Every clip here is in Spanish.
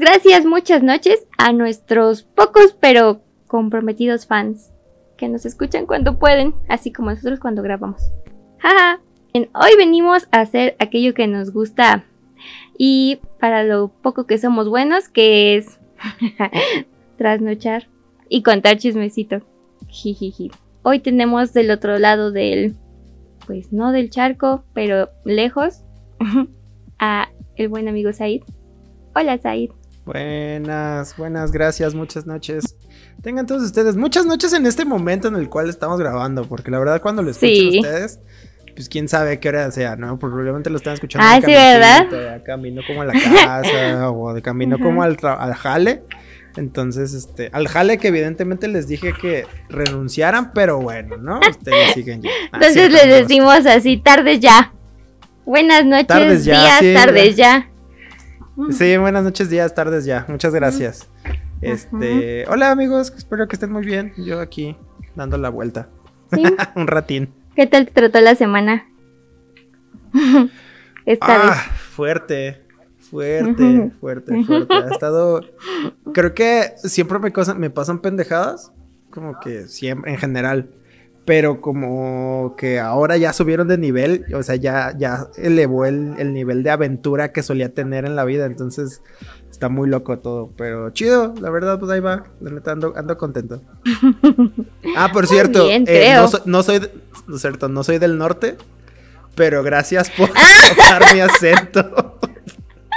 Gracias, muchas noches a nuestros pocos pero comprometidos fans que nos escuchan cuando pueden, así como nosotros cuando grabamos. Jaja. Hoy venimos a hacer aquello que nos gusta y para lo poco que somos buenos, que es trasnochar y contar chismecito. Jijiji. Hoy tenemos del otro lado del, pues no del charco, pero lejos, a el buen amigo Said. Hola Said. Buenas, buenas, gracias, muchas noches. Tengan todos ustedes muchas noches en este momento en el cual estamos grabando, porque la verdad cuando lo escuchen ustedes, pues quién sabe qué hora sea, ¿no? Probablemente lo están escuchando. Ah, sí, ¿verdad? Camino como a la casa o de camino como al, al jale. Entonces, este, al jale que evidentemente les dije que renunciaran, pero bueno, ¿no? Ustedes siguen ya. Ah, Entonces les decimos así, tarde ya. Buenas noches, días, tardes ya. Sí, buenas noches, días, tardes ya. Muchas gracias. Este, hola amigos, espero que estén muy bien. Yo aquí dando la vuelta. Un ratín. ¿Qué tal te trató la semana? Esta ah, fuerte. Fuerte, fuerte, fuerte. Ha estado. Creo que siempre me, me pasan pendejadas. Como que siempre, en general pero como que ahora ya subieron de nivel, o sea, ya, ya elevó el, nivel de aventura que solía tener en la vida, entonces está muy loco todo, pero chido, la verdad, pues ahí va, ando, ando contento. Ah, por cierto, eh, no, soy, cierto, no soy del norte, pero gracias por tocar mi acento.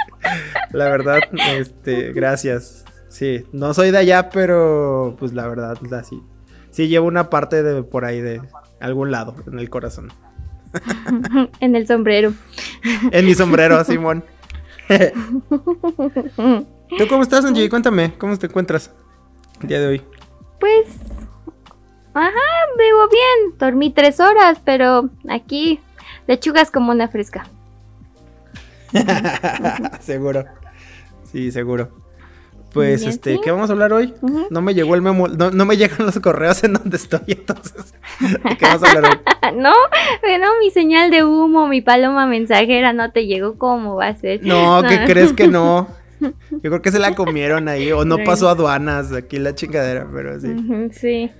la verdad, este, gracias. Sí, no soy de allá, pero pues la verdad, así sí llevo una parte de por ahí de algún lado, en el corazón. en el sombrero. en mi sombrero, Simón. ¿Tú cómo estás, Angie? Cuéntame, ¿cómo te encuentras el día de hoy? Pues, ajá, vivo bien. Dormí tres horas, pero aquí lechugas como una fresca. seguro. Sí, seguro. Pues, este, ¿qué vamos a hablar hoy? No me llegó el memo, no, me llegan los correos en donde estoy, entonces, qué vamos a hablar hoy? no, no, mi señal de humo, mi paloma mensajera no te llegó, ¿cómo va a ser? No, ¿qué crees que no? Yo creo que se la comieron ahí, o no pasó aduanas, aquí la chingadera, pero sí. sí,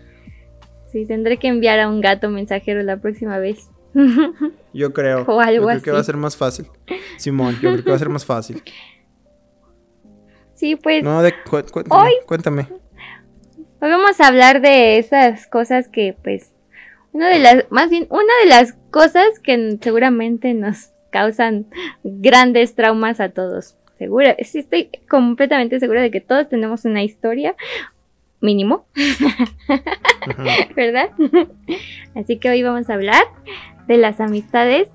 sí, tendré que enviar a un gato mensajero la próxima vez. Yo creo. O algo yo creo que va a ser más fácil. Simón, yo creo que va a ser más fácil. Sí, pues. No, de, hoy, cuéntame. Hoy vamos a hablar de esas cosas que, pues. Una de las. Más bien, una de las cosas que seguramente nos causan grandes traumas a todos. Segura, sí estoy completamente segura de que todos tenemos una historia mínimo. ¿Verdad? Así que hoy vamos a hablar de las amistades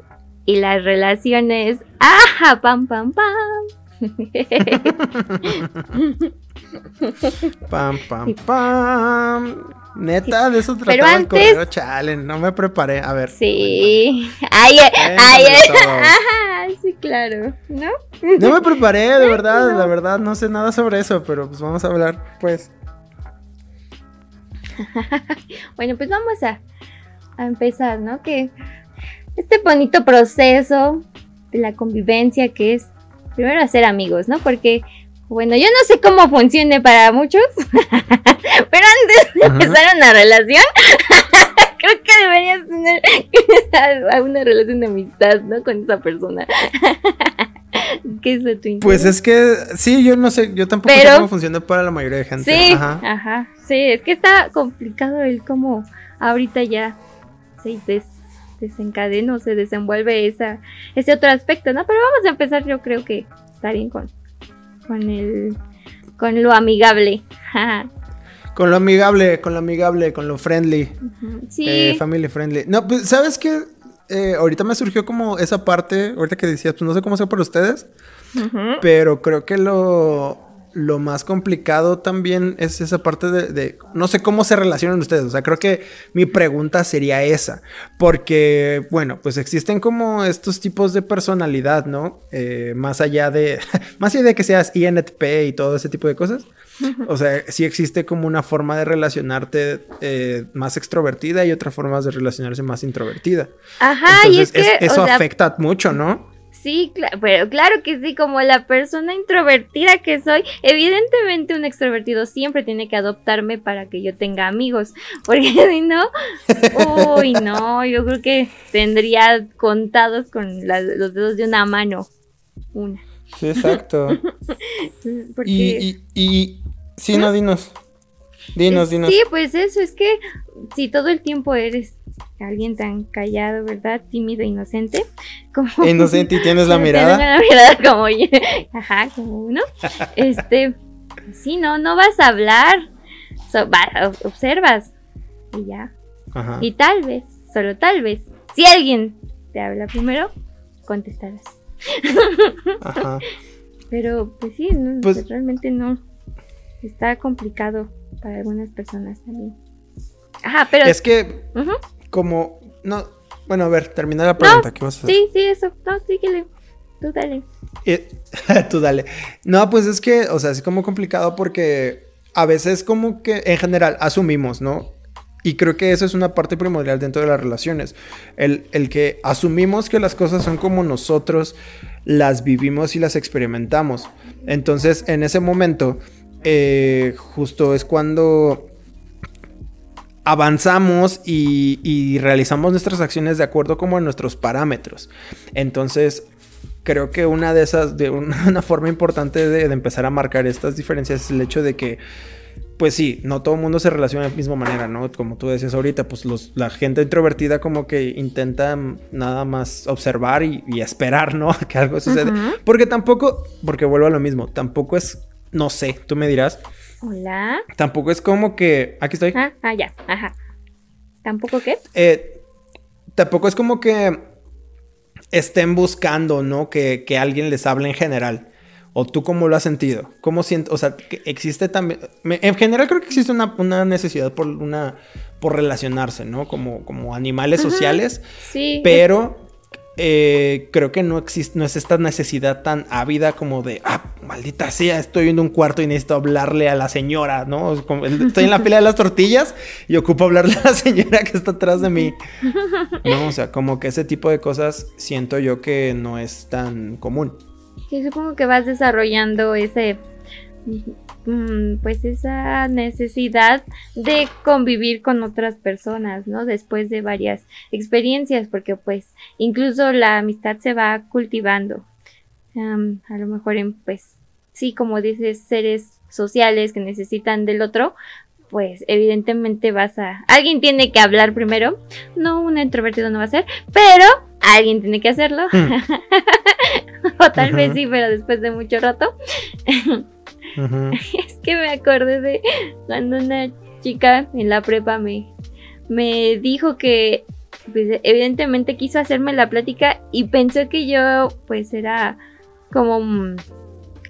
y las relaciones. ¡Ah! ¡Pam, pam, pam! pam, pam, pam. Neta, de eso trataba Pero antes... el correo chale, no me preparé. A ver. Sí. Ay, ay, ay, sí, claro. ¿No? No me preparé, de verdad, la verdad, no sé nada sobre eso, pero pues vamos a hablar, pues. bueno, pues vamos a, a empezar, ¿no? Que este bonito proceso de la convivencia que es primero hacer amigos, ¿no? Porque, bueno, yo no sé cómo funcione para muchos, pero antes de empezar una relación, creo que deberías tener una relación de amistad, ¿no? Con esa persona. ¿Qué es de tu Pues es que, sí, yo no sé, yo tampoco sé cómo funciona para la mayoría de gente. Sí, ajá. ajá. Sí, es que está complicado el cómo ahorita ya se desencadena o se desenvuelve esa, ese otro aspecto, ¿no? Pero vamos a empezar, yo creo que está bien con, con el con lo amigable. con lo amigable, con lo amigable, con lo friendly. Sí. Eh, family friendly. No, pues, ¿sabes qué? eh, ahorita me surgió como esa parte, ahorita que decías, pues no sé cómo sea para ustedes, pero creo que lo, lo más complicado también es esa parte de, no sé cómo se relacionan ustedes, o sea, creo que mi pregunta sería esa, porque, bueno, pues existen como estos tipos de personalidad, ¿no? Eh, más allá de, más allá de que seas INTP y todo ese tipo de cosas. O sea, sí existe como una forma de relacionarte eh, más extrovertida y otra forma de relacionarse más introvertida. Ajá, y es que... eso afecta mucho, ¿no? Sí, pero claro que sí, como la persona introvertida que soy, evidentemente un extrovertido siempre tiene que adoptarme para que yo tenga amigos, porque si no, uy, no, yo creo que tendría contados con los dedos de una mano, una. Sí, exacto. y, y, y, sí, no, dinos. Dinos, dinos. Sí, pues eso, es que si todo el tiempo eres alguien tan callado, ¿verdad? Tímido, inocente. Como... Inocente y tienes la mirada. la mirada como Ajá, como uno. Este, sí, no, no vas a hablar. observas. Y ya. Ajá. Y tal vez, solo tal vez, si alguien te habla primero, contestarás. Ajá. Pero, pues sí, pues realmente no. Está complicado para algunas personas también. Ajá, pero. Es que, como. No. Bueno, a ver, termina la pregunta. ¿Qué vas a hacer? Sí, sí, eso. No, síguele. Tú dale. tú dale. No, pues es que, o sea, es como complicado porque a veces, como que en general asumimos, ¿no? Y creo que eso es una parte primordial dentro de las relaciones. El, el, que asumimos que las cosas son como nosotros las vivimos y las experimentamos. Entonces, en ese momento, eh, justo es cuando avanzamos y, realizamos nuestras acciones de acuerdo como a nuestros parámetros. Entonces, creo que una de esas, de una, forma importante de, empezar a marcar estas diferencias es el hecho de que, pues sí, no todo el mundo se relaciona de la misma manera, ¿no? Como tú decías ahorita, pues la gente introvertida como que intenta nada más observar y, esperar, ¿no? que algo suceda. Porque tampoco, porque vuelvo a lo mismo, tampoco es, no sé, tú me dirás Hola. Tampoco es como que. Aquí estoy. Ah, ah ya. Ajá. ¿Tampoco qué? Eh, tampoco es como que estén buscando, ¿no? Que, alguien les hable en general. ¿O tú cómo lo has sentido? ¿Cómo sientes? O sea, que existe también... en general creo que existe una, necesidad por una... por relacionarse, ¿no? Como, como animales sociales. Sí. Pero eh, creo que no existe, no es esta necesidad tan ávida como de, ah, maldita sea, estoy en un cuarto y necesito hablarle a la señora, ¿no? Estoy en la fila de las tortillas y ocupo hablarle a la señora que está atrás de mí. No, o sea, como que ese tipo de cosas siento yo que no es tan común. Sí, supongo que vas desarrollando ese Mm, pues esa necesidad de convivir con otras personas, ¿no? Después de varias experiencias, porque pues incluso la amistad se va cultivando. a lo mejor en, pues, sí, como dices, seres sociales que necesitan del otro, pues evidentemente vas a... Alguien tiene que hablar primero, no un introvertido no va a ser, pero alguien tiene que hacerlo. Hmm. o tal vez sí, pero después de mucho rato. Es que me acordé de cuando una chica en la prepa me, me dijo que pues, evidentemente quiso hacerme la plática y pensó que yo pues era como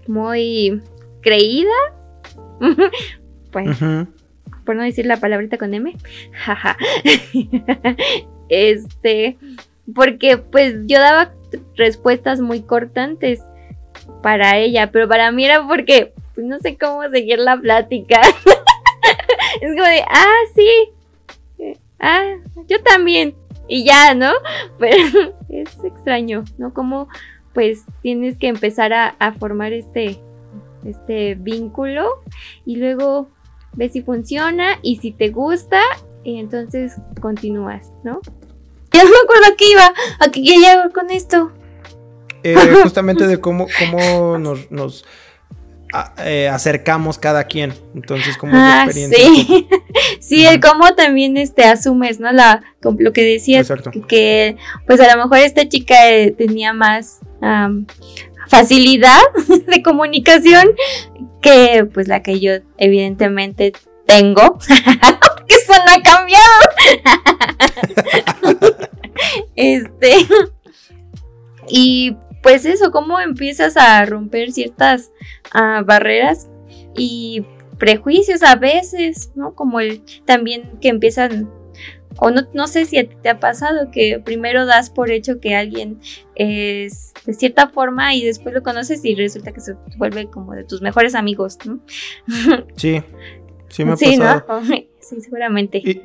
muy creída. pues, por no decir la palabrita con M. Jaja. este, porque pues yo daba respuestas muy cortantes para ella, pero para mí era porque pues no sé cómo seguir la plática. es como de, ah, sí, ah, yo también, y ya, ¿no? Pero es extraño, ¿no? Como pues tienes que empezar a, formar este, este vínculo y luego ves si funciona y si te gusta, y entonces continúas, ¿no? Ya no me acuerdo a qué iba, a qué llego con esto. Eh, justamente de cómo, cómo nos eh, acercamos cada quien. Entonces, como ah, Sí, sí, el cómo también este, asumes, ¿no? La, lo que decías, que, pues a lo mejor esta chica eh, tenía más facilidad de comunicación que pues la que yo evidentemente tengo, que eso no ha cambiado. este, y pues eso, cómo empiezas a romper ciertas ah, barreras y prejuicios a veces, ¿no? Como el también que empiezan o no, no sé si te ha pasado que primero das por hecho que alguien es de cierta forma y después lo conoces y resulta que se vuelve como de tus mejores amigos, ¿no? Sí, sí me ha pasado. ¿no? Sí, seguramente. Y,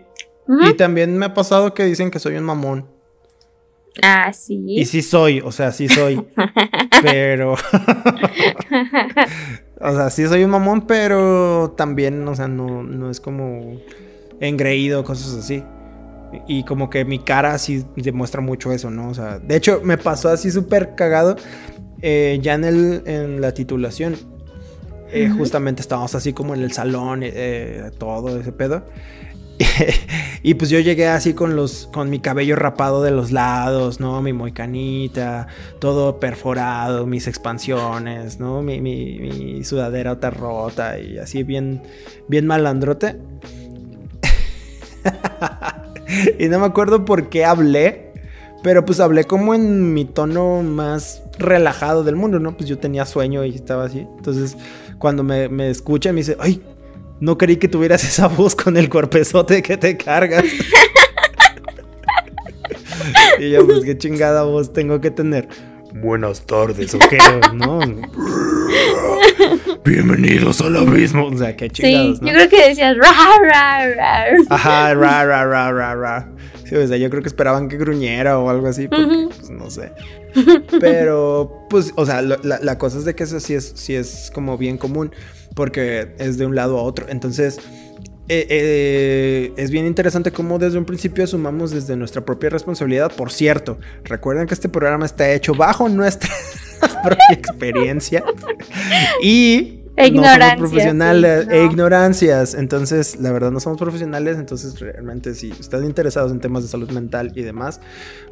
también me ha pasado que dicen que soy un mamón. Ah, sí. Y sí soy, o sea, sí soy. pero. o sea, sí soy un mamón, pero también, o sea, no, no es como engreído, cosas así. Y como que mi cara sí demuestra mucho eso, ¿no? O sea, de hecho, me pasó así súper cagado eh, ya en, el, en la titulación. Eh, justamente estábamos así como en el salón, eh, todo ese pedo. y pues yo llegué así con los con mi cabello rapado de los lados, ¿no? Mi moicanita, todo perforado, mis expansiones, ¿no? Mi, mi, mi sudadera otra rota y así bien, bien malandrote. y no me acuerdo por qué hablé, pero pues hablé como en mi tono más relajado del mundo, ¿no? Pues yo tenía sueño y estaba así. Entonces, cuando me, me escucha, me dice, ay, no creí que tuvieras esa voz con el cuerpezote que te cargas. y yo, pues qué chingada voz tengo que tener. Buenas tardes, ¿o? ¿No? Bienvenidos al abismo. O sea, qué chingados, sí, yo creo que decías ra, ra, ra. Ajá, ra, ra, ra, ra, ra. Sí, o sea, yo creo que esperaban que gruñera o algo así, porque, pues no sé. Pero, pues, o sea, la, la, cosa es de que eso sí es, sí es como bien común, porque es de un lado a otro. Entonces, eh, eh, es bien interesante cómo desde un principio asumamos desde nuestra propia responsabilidad. Por cierto, recuerden que este programa está hecho bajo nuestra propia experiencia y no somos profesionales e ignorancias. Entonces, la verdad, no somos profesionales. Entonces, realmente, si están interesados en temas de salud mental y demás,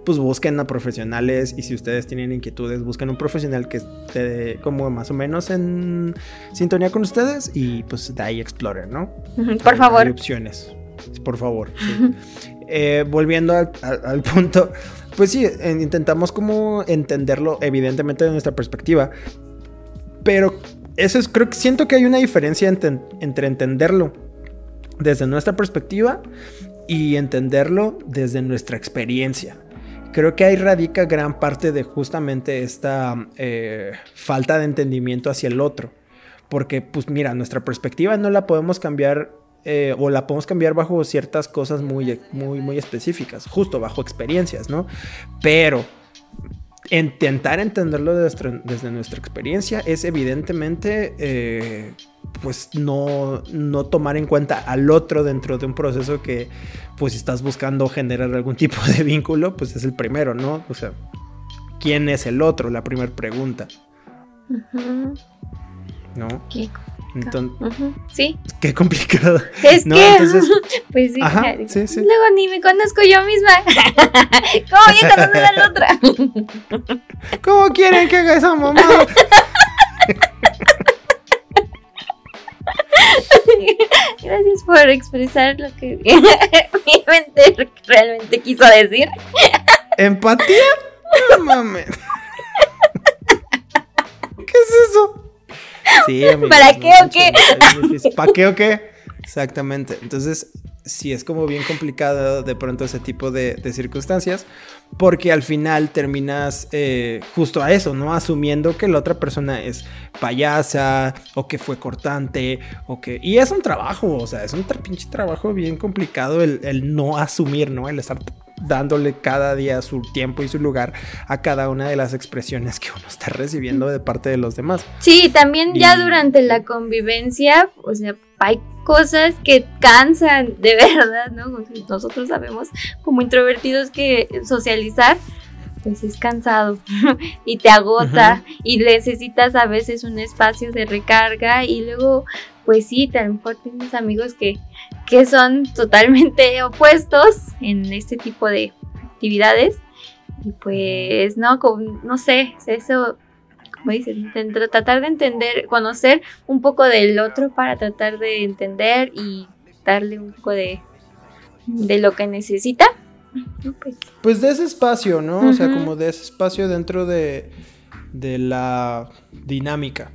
pues busquen a profesionales. Y si ustedes tienen inquietudes, busquen un profesional que esté como más o menos en sintonía con ustedes. Y pues de ahí exploren, ¿no? Por favor. Hay opciones. Por favor. Eh, volviendo al, punto, pues sí, intentamos como entenderlo, evidentemente, de nuestra perspectiva. Pero eso es, creo que siento que hay una diferencia entre, entenderlo desde nuestra perspectiva y entenderlo desde nuestra experiencia. Creo que ahí radica gran parte de justamente esta eh, falta de entendimiento hacia el otro. Porque, pues mira, nuestra perspectiva no la podemos cambiar eh, o la podemos cambiar bajo ciertas cosas muy, muy, muy específicas, justo bajo experiencias, ¿no? Pero intentar entenderlo desde, nuestra experiencia es evidentemente eh, pues no, no tomar en cuenta al otro dentro de un proceso que pues si estás buscando generar algún tipo de vínculo pues es el primero, ¿no? O sea, ¿quién es el otro? La primera pregunta. ¿No? Entonces, sí. Qué complicado. Es que, pues sí, sí, sí, Luego ni me conozco yo misma. ¿Cómo voy a conocer a la otra? ¿Cómo quieren que haga esa mamá? Gracias por expresar lo que mi mente realmente quiso decir. ¿Empatía? No mames. ¿Qué es eso? Sí, ¿Para qué o qué? ¿Para qué o qué? Exactamente. Entonces, sí es como bien complicado de pronto ese tipo de, circunstancias, porque al final terminas eh, justo a eso, ¿no? Asumiendo que la otra persona es payasa, o que fue cortante, o que... Y es un trabajo, o sea, es un pinche trabajo bien complicado el, el no asumir, ¿no? El estar dándole cada día su tiempo y su lugar a cada una de las expresiones que uno está recibiendo de parte de los demás. Sí, también ya durante la convivencia, o sea, hay cosas que cansan de verdad, ¿no? Nosotros sabemos como introvertidos que socializar pues es cansado y te agota y necesitas a veces un espacio de recarga y luego pues sí, a lo mejor tienes amigos que que son totalmente opuestos en este tipo de actividades. Y pues, no, no sé, eso, como dices, tratar de entender, conocer un poco del otro para tratar de entender y darle un poco de, de lo que necesita. Pues, Pues de ese espacio, ¿no? O sea, como de ese espacio dentro de, de la dinámica.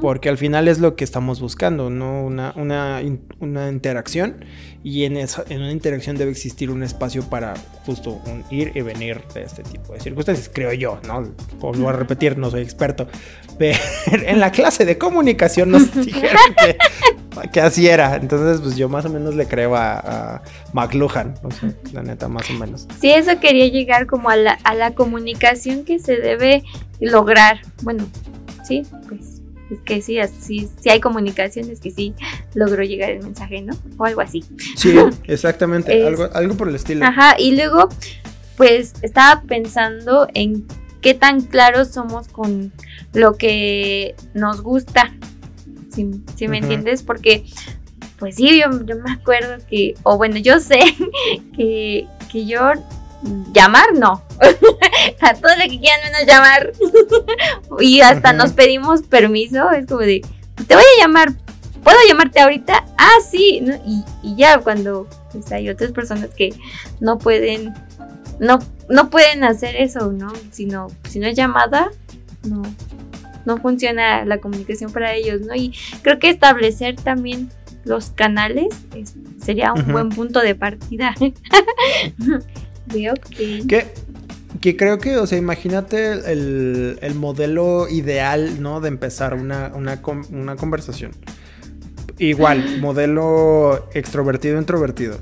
Porque al final es lo que estamos buscando, ¿no? Una, una, una interacción. Y en, esa, en una interacción debe existir un espacio para justo un ir y venir de este tipo de circunstancias, creo yo, ¿no? Vuelvo a repetir, no soy experto. Pero en la clase de comunicación nos dijeron que, que así era. Entonces, pues yo más o menos le creo a, a McLuhan, no sé, la neta, más o menos. Sí, eso quería llegar como a la, a la comunicación que se debe lograr. Bueno, sí, pues es que sí, así, sí hay comunicaciones que sí logró llegar el mensaje, ¿no? O algo así. Sí, exactamente, Es- algo, algo por el estilo. Ajá, y luego, pues estaba pensando en qué tan claros somos con lo que nos gusta. Si, si me entiendes, porque, pues sí, yo, yo me acuerdo que, o bueno, yo sé que, que yo llamar no. A todo lo que quieran menos llamar. y hasta nos pedimos permiso. Es como de, te voy a llamar. ¿Puedo llamarte ahorita? Ah, sí. ¿no? Y, y ya cuando pues, hay otras personas que no pueden, no, no pueden hacer eso, ¿no? Si no, si no es llamada, no, no funciona la comunicación para ellos, ¿no? Y creo que establecer también los canales es- sería un buen punto de partida. Que... Que, creo que, o sea, imagínate el, el modelo ideal, ¿no? De empezar una, una, una conversación. Igual, modelo extrovertido-introvertido,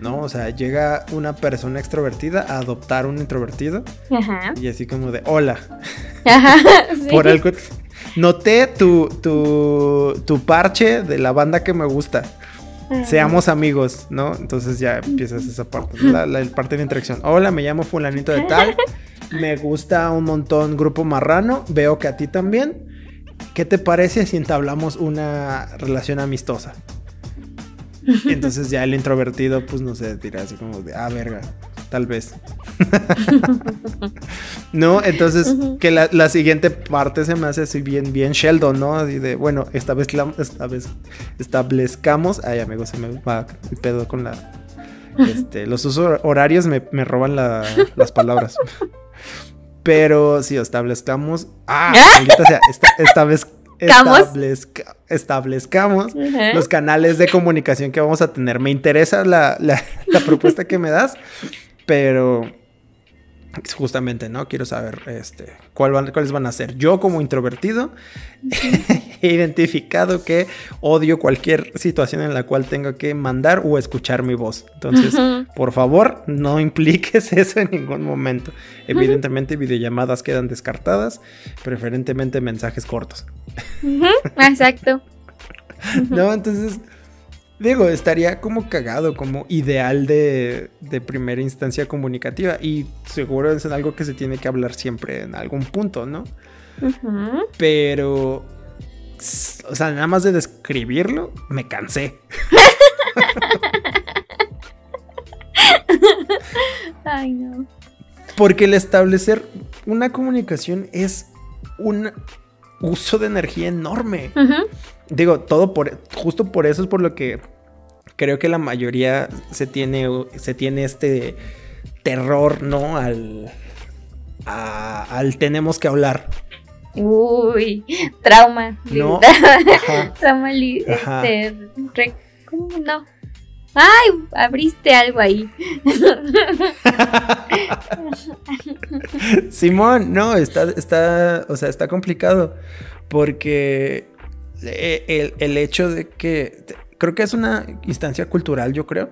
¿no? O sea, llega una persona extrovertida a adoptar un introvertido Ajá. y así como de, hola, Ajá. sí. por algo... Noté tu, tu, tu parche de la banda que me gusta. Seamos amigos, ¿no? Entonces ya empiezas esa parte, la, la parte de interacción. Hola, me llamo fulanito de tal. Me gusta un montón Grupo Marrano. Veo que a ti también. ¿Qué te parece si entablamos una relación amistosa? Y entonces ya el introvertido, pues no sé, dirá así como de, ah, verga, tal vez. no, entonces que la, la siguiente parte se me hace así bien, bien Sheldon, ¿no? Así de, bueno, esta vez, la- esta vez establezcamos. Ay, amigos, se me va el pedo con la. Este, los usos horarios me, me roban la- las palabras. Pero si establezcamos. Ah, maldita sea, esta, vez ¿Camos? establezca- establezcamos los canales de comunicación que vamos a tener. Me interesa la, la- la propuesta que me das, pero justamente, ¿no? Quiero saber este, cuál van- cuáles van a ser. Yo como introvertido he identificado que odio cualquier situación en la cual tenga que mandar o escuchar mi voz. Entonces, por favor, no impliques eso en ningún momento. Evidentemente, videollamadas quedan descartadas, preferentemente mensajes cortos. Exacto. No, entonces, digo, estaría como cagado, como ideal de, de primera instancia comunicativa. Y seguro es algo que se tiene que hablar siempre en algún punto, ¿no? Pero, o sea, nada más de describirlo, me cansé. Ay, no. Porque el establecer una comunicación es un uso de energía enorme. Digo, todo por justo por eso es por lo que creo que la mayoría se tiene se tiene este terror, ¿no? Al a- al tenemos que hablar. Uy, trauma. No. li- Ajá. trauma, Ajá. este, re- ¿cómo no? Ay, abriste algo ahí. Simón, no, está, está, o sea, está complicado porque eh, el, el hecho de que creo que es una instancia cultural, yo creo.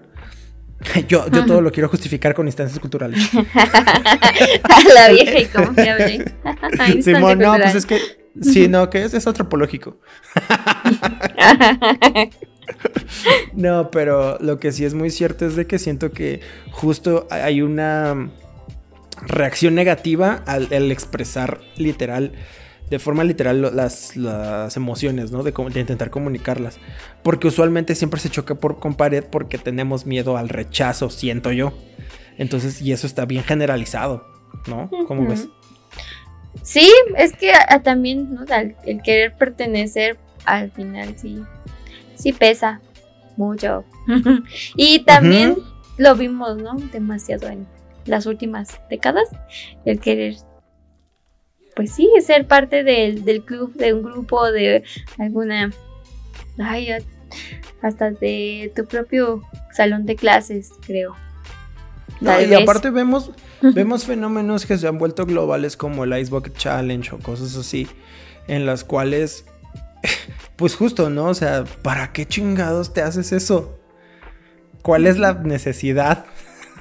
Yo, yo todo lo quiero justificar con instancias culturales. La vieja y confiable. Simón, no, cultural. pues es que sí, no, que es, es antropológico. No, pero lo que sí es muy cierto es de que siento que justo hay una reacción negativa al, al expresar literal, de forma literal, las, las emociones, ¿no? De, de intentar comunicarlas. Porque usualmente siempre se choca por, con pared porque tenemos miedo al rechazo, siento yo. Entonces, y eso está bien generalizado, ¿no? ¿Cómo ves? Sí, es que a- a también ¿no? Al- el querer pertenecer al final sí, sí pesa mucho. y también lo vimos, ¿no? Demasiado en las últimas décadas, el querer, pues sí, ser parte del, del club, de un grupo, de alguna, ay, hasta de tu propio salón de clases, creo. y aparte vemos, vemos fenómenos que se han vuelto globales como el Ice Bucket Challenge o cosas así, en las cuales, pues justo, ¿no? O sea, ¿para qué chingados te haces eso? ¿Cuál es la necesidad?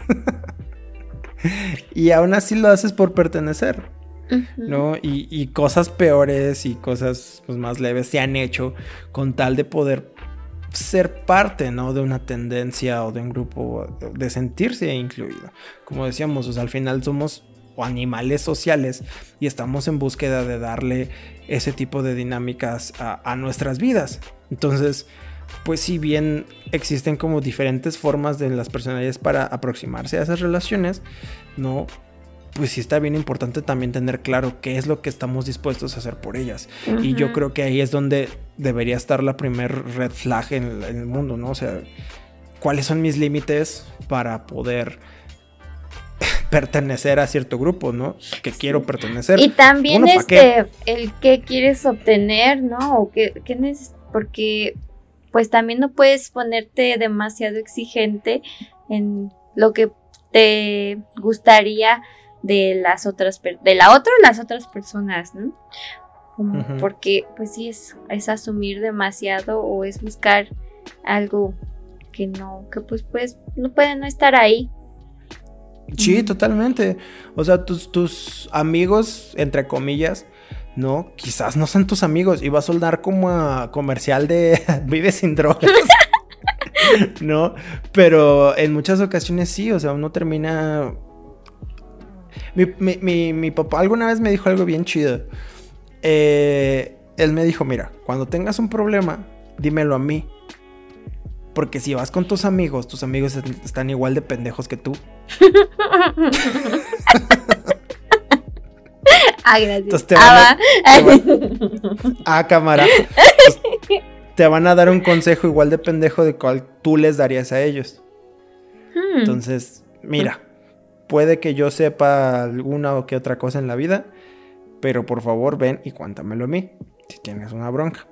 y aún así lo haces por pertenecer. ¿No? Y, cosas peores y cosas pues, más leves se han hecho con tal de poder ser parte, ¿no? De una tendencia o de un grupo, de sentirse incluido. Como decíamos, al final somos animales sociales y estamos en búsqueda de darle ese tipo de dinámicas a, a nuestras vidas. Entonces, pues si bien existen como diferentes formas de las personalidades para aproximarse a esas relaciones, no pues sí está bien importante también tener claro qué es lo que estamos dispuestos a hacer por ellas. Y yo creo que ahí es donde debería estar la primer red flag en, el mundo, ¿no? O sea, ¿cuáles son mis límites para poder pertenecer a cierto grupo, ¿no? Que quiero pertenecer. Y también este, el que quieres obtener, ¿no? O que, porque pues también no puedes ponerte demasiado exigente en lo que te gustaría de las otras, de la otra o las otras personas, ¿no? Porque pues sí es, es asumir demasiado o es buscar algo que no, que pues, pues no puede no estar ahí. Sí, totalmente. O sea, tus, tus amigos, entre comillas, ¿no? Quizás no son tus amigos. Iba a soldar como a comercial de Vive sin drogas. ¿No? Pero en muchas ocasiones sí, o sea, uno termina mi, papá alguna vez me dijo algo bien chido. Eh, él me dijo, mira, cuando tengas un problema, dímelo a mí. Porque si vas con tus amigos, tus amigos están igual de pendejos que tú. ah, gracias. te van a, ah, cámara. te van a dar un consejo igual de pendejo de cual tú les darías a ellos. Hmm. Entonces, mira, Puede que yo sepa alguna o que otra cosa en la vida, pero por favor ven y cuéntamelo a mí, si tienes una bronca.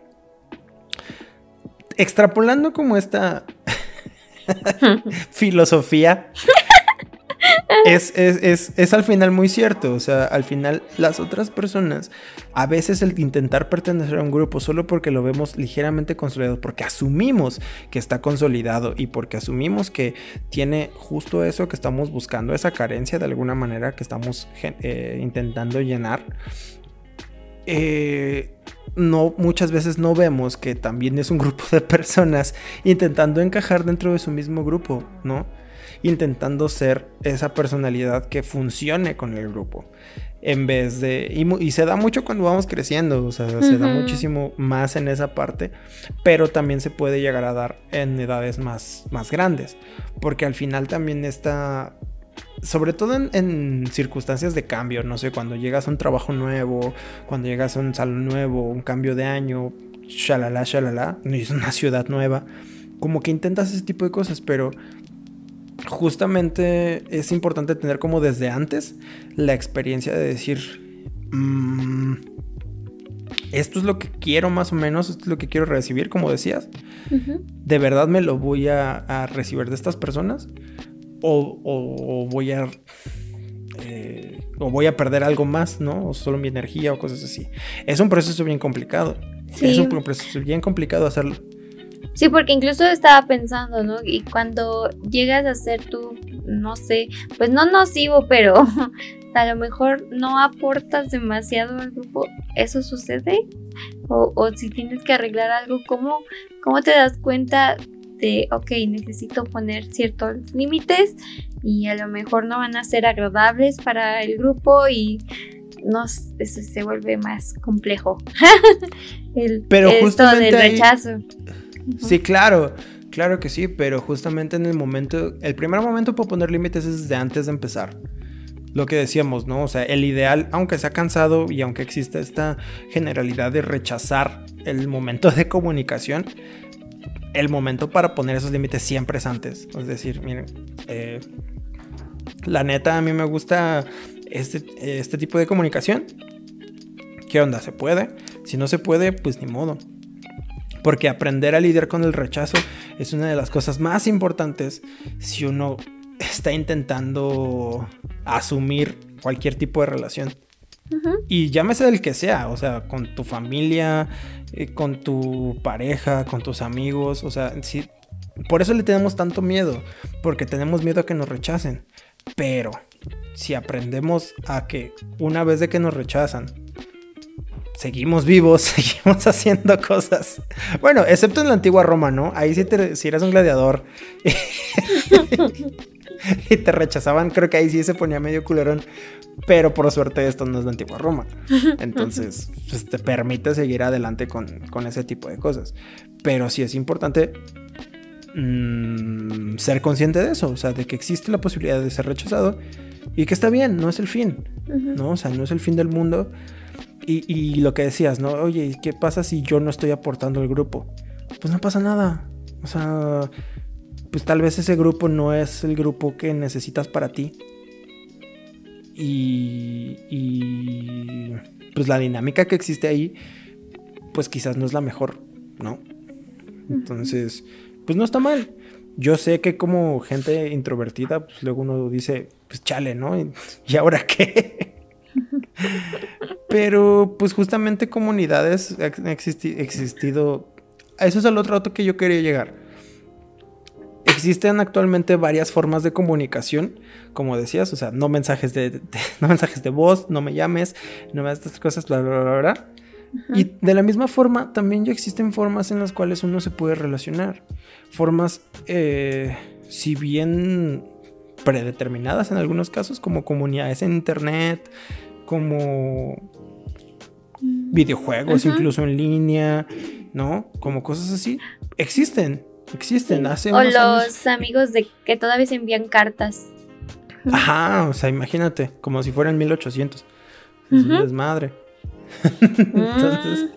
Extrapolando como esta filosofía es, al final muy cierto. O sea, al final las otras personas, a veces el intentar pertenecer a un grupo solo porque lo vemos ligeramente consolidado, porque asumimos que está consolidado y porque asumimos que tiene justo eso que estamos buscando, esa carencia de alguna manera que estamos eh, intentando llenar. Eh, no, muchas veces no vemos que también es un grupo de personas intentando encajar dentro de su mismo grupo, ¿no? Intentando ser esa personalidad que funcione con el grupo. En vez de... Y, se da mucho cuando vamos creciendo, o sea, se da muchísimo más en esa parte, pero también se puede llegar a dar en edades más, más grandes, porque al final también está sobre todo en, circunstancias de cambio, no sé, cuando llegas a un trabajo nuevo, cuando llegas a un salón nuevo, un cambio de año, shalala, shalala, es una ciudad nueva, como que intentas ese tipo de cosas, pero justamente es importante tener como desde antes la experiencia de decir, mm, esto es lo que quiero más o menos, esto es lo que quiero recibir, como decías. ¿De verdad me lo voy a, recibir de estas personas? ¿O, voy a... Eh, o voy a perder algo más, ¿no? O solo mi energía o cosas así. Es un proceso bien complicado. Es un proceso bien complicado hacerlo. Sí, porque incluso estaba pensando, ¿no? Y cuando llegas a ser tú, no sé, pues no nocivo, pero a lo mejor no aportas demasiado al grupo, ¿eso sucede? O, o si tienes que arreglar algo, ¿cómo, ¿cómo te das cuenta de, ok, necesito poner ciertos límites y a lo mejor no van a ser agradables para el grupo y no, eso se vuelve más complejo. el, Pero esto del rechazo. Sí, claro, claro que sí, pero justamente en el momento, el primer momento para poner límites es desde antes de empezar. Lo que decíamos, ¿no? O sea, el ideal, aunque sea cansado y aunque exista esta generalidad de rechazar el momento de comunicación, el momento para poner esos límites siempre es antes. Es decir, miren, eh, la neta a mí me gusta este, este tipo de comunicación. ¿Qué onda? ¿Se puede? Si no se puede, pues ni modo. Porque aprender a lidiar con el rechazo es una de las cosas más importantes si uno está intentando asumir cualquier tipo de relación. Y llámese del que sea, o sea, con tu familia, eh, con tu pareja, con tus amigos, o sea, sí, por eso le tenemos tanto miedo, porque tenemos miedo a que nos rechacen. Pero si aprendemos a que una vez de que nos rechazan, seguimos vivos, seguimos haciendo cosas. Bueno, excepto en la antigua Roma, ¿no? Ahí sí si eras un gladiador y te rechazaban, creo que ahí sí se ponía medio culerón. Pero por suerte esto no es la antigua Roma. Entonces, pues, te permite seguir adelante con, ese tipo de cosas. Pero sí es importante mm, ser consciente de eso, o sea, de que existe la posibilidad de ser rechazado y que está bien, no es el fin, ¿no? O sea, no es el fin del mundo. Y, y, lo que decías, ¿no? Oye, ¿qué pasa si yo no estoy aportando al grupo? Pues no pasa nada. O sea, pues tal vez ese grupo no es el grupo que necesitas para ti. Y, y pues la dinámica que existe ahí, pues quizás no es la mejor, ¿no? Entonces, pues no está mal. Yo sé que como gente introvertida, pues luego uno dice, pues chale, ¿no? ¿Y ahora qué? Pero pues justamente comunidades han existido... Eso es el otro dato que yo quería llegar Existen actualmente varias formas de comunicación, como decías, o sea, no mensajes de, no mensajes de voz, no me llames, no me das estas cosas, bla, bla, bla, bla. Y de la misma forma, también ya existen formas en las cuales uno se puede relacionar. Formas, eh, si bien predeterminadas en algunos casos, como comunidades en internet, como videojuegos, incluso en línea, ¿no? Como cosas así, existen. Existen, hace O los amigos de que todavía se envían cartas. Ajá, o sea, imagínate, como si fueran 1800. Es un desmadre. Entonces,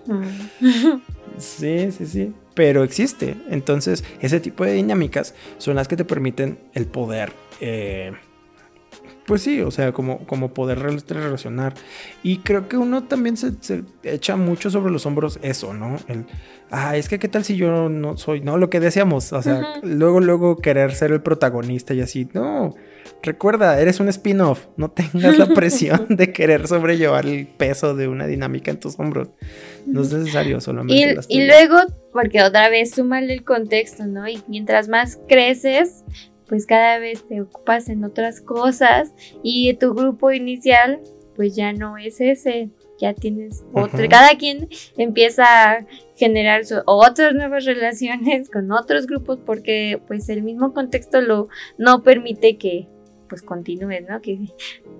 sí, sí, sí. Pero existe. Entonces, ese tipo de dinámicas son las que te permiten el poder. Eh, pues sí, o sea, como, como poder relacionar. Y creo que uno también se, se, echa mucho sobre los hombros eso, ¿no? El, ah, es que qué tal si yo no soy, no, lo que decíamos, o sea, luego, luego querer ser el protagonista y así, no, recuerda, eres un spin-off, no tengas la presión de querer sobrellevar el peso de una dinámica en tus hombros, no es necesario solamente. Y, y luego, porque otra vez súmale el contexto, ¿no? Y mientras más creces, pues cada vez te ocupas en otras cosas y tu grupo inicial pues ya no es ese, ya tienes otro, cada quien empieza a generar otras nuevas relaciones con otros grupos porque pues el mismo contexto lo no permite que pues continúes, ¿no? Que,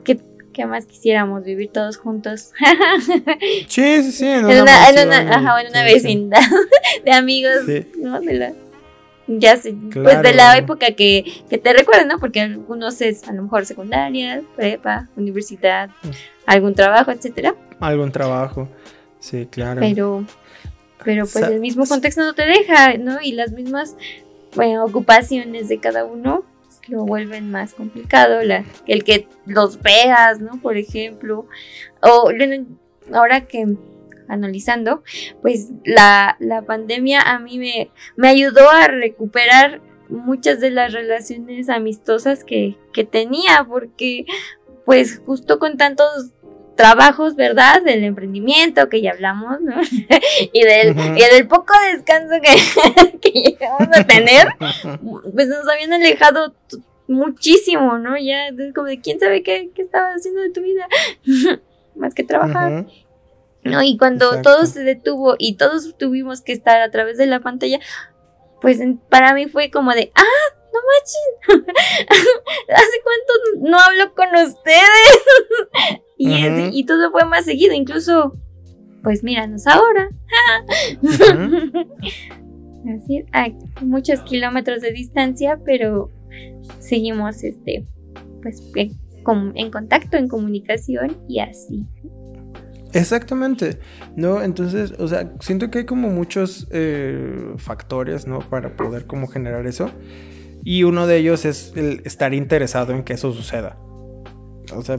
que, más quisiéramos vivir todos juntos. sí, sí, sí. En una, en una, en una vecindad de amigos, ¿no? De la, ya sé, pues de la época que, que te recuerdan, ¿no? Porque algunos es a lo mejor secundaria, prepa, universidad, mm. algún trabajo, etcétera. Algún trabajo, sí, claro. Pero, pero pues el mismo contexto no te deja, ¿no? Y las mismas bueno, ocupaciones de cada uno lo vuelven más complicado, la, el que los veas, ¿no? Por ejemplo, o ahora que analizando, pues la, pandemia a mí me, me, ayudó a recuperar muchas de las relaciones amistosas que, tenía, porque pues justo con tantos trabajos, ¿verdad? Del emprendimiento que ya hablamos, ¿no? y, del, y del poco descanso que, que llegamos a tener, pues nos habían alejado muchísimo, ¿no? Ya, como de quién sabe qué, qué estabas haciendo de tu vida, más que trabajar. ¿No? Y cuando todo se detuvo y todos tuvimos que estar a través de la pantalla, pues para mí fue como de, ah, no manches, ¿hace cuánto no hablo con ustedes? y, y todo fue más seguido, incluso, pues míranos ahora. Así, hay muchos kilómetros de distancia, pero seguimos, este, pues, en, en contacto, en comunicación y así. Exactamente, ¿no? Entonces, o sea, siento que hay como muchos eh, factores, ¿no? Para poder como generar eso. Y uno de ellos es el estar interesado en que eso suceda. O sea,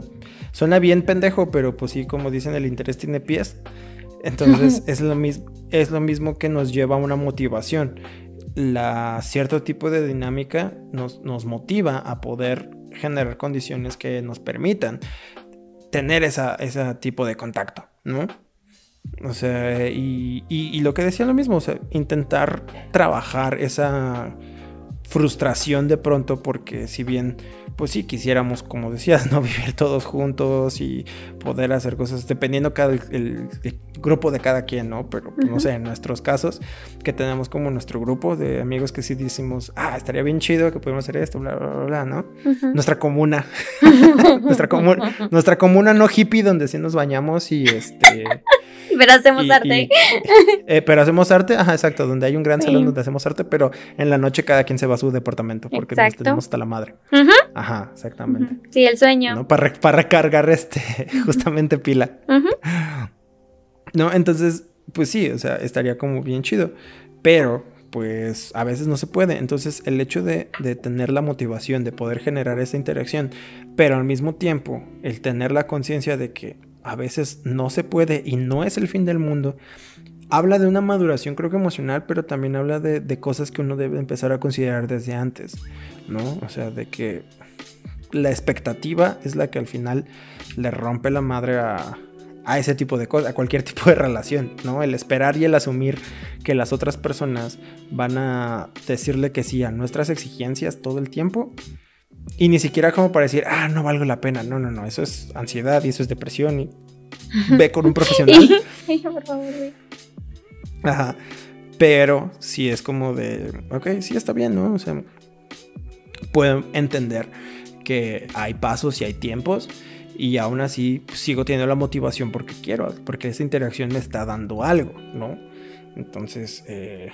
suena bien pendejo, pero pues sí, como dicen, el interés tiene pies. Entonces es lo, es lo mismo que nos lleva a una motivación. La cierto tipo de dinámica nos, nos motiva a poder generar condiciones que nos permitan tener esa, ese tipo de contacto, ¿no? O sea, y, y, lo que decía lo mismo, o sea, intentar trabajar esa frustración de pronto porque si bien pues sí quisiéramos como decías no vivir todos juntos y poder hacer cosas dependiendo cada el, grupo de cada quien no pero pues, no sé en nuestros casos que tenemos como nuestro grupo de amigos que sí decimos ah estaría bien chido que podemos hacer esto bla bla bla, no nuestra comuna. Nuestra comuna nuestra comuna no hippie donde sí nos bañamos y este pero hacemos arte. Eh, pero hacemos arte, ajá, exacto, donde hay un gran salón donde hacemos arte, pero en la noche cada quien se va a su departamento porque nos tenemos hasta la madre. Ajá, exactamente. Sí, el sueño. Para, para recargar este, justamente pila. No, entonces, pues sí, o sea, estaría como bien chido. Pero, pues a veces no se puede. Entonces el hecho de, de, tener la motivación, de poder generar esa interacción, pero al mismo tiempo el tener la conciencia de que a veces no se puede y no es el fin del mundo, habla de una maduración creo que emocional, pero también habla de, cosas que uno debe empezar a considerar desde antes, ¿no? O sea, de que la expectativa es la que al final le rompe la madre a, a ese tipo de cosas, a cualquier tipo de relación, ¿no? El esperar y el asumir que las otras personas van a decirle que sí a nuestras exigencias todo el tiempo y ni siquiera como para decir, ah, no valgo la pena. No, no, no. Eso es ansiedad y eso es depresión. Y ve con un profesional. Ajá. Pero sí es como de, ok, sí está bien, ¿no? O sea, puedo entender que hay pasos y hay tiempos. Y aún así sigo teniendo la motivación porque quiero, porque esa interacción me está dando algo, ¿no? Entonces, eh,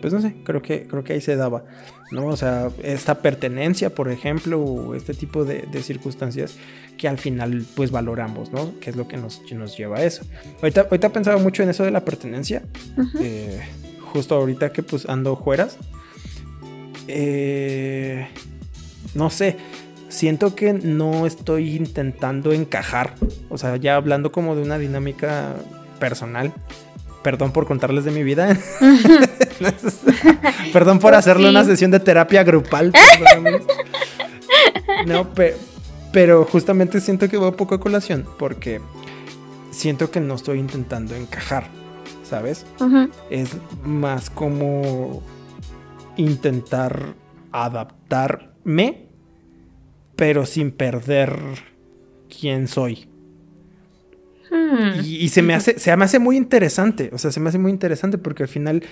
pues no sé, creo que, creo que ahí se daba, ¿no? O sea, esta pertenencia, por ejemplo, o este tipo de, circunstancias que al final pues valoramos, ¿no? Que es lo que nos, nos lleva a eso. Ahorita, ahorita he pensado mucho en eso de la pertenencia, eh, justo ahorita que pues ando fueras. Eh, no sé, siento que no estoy intentando encajar, o sea, ya hablando como de una dinámica personal, perdón por contarles de mi vida. perdón por hacerle una sesión de terapia grupal. no, pero, justamente siento que va poco a colación porque siento que no estoy intentando encajar, ¿sabes? Es más como intentar adaptarme, pero sin perder quién soy. Hmm. Y, se me hace, se me hace muy interesante. O sea, se me hace muy interesante porque al final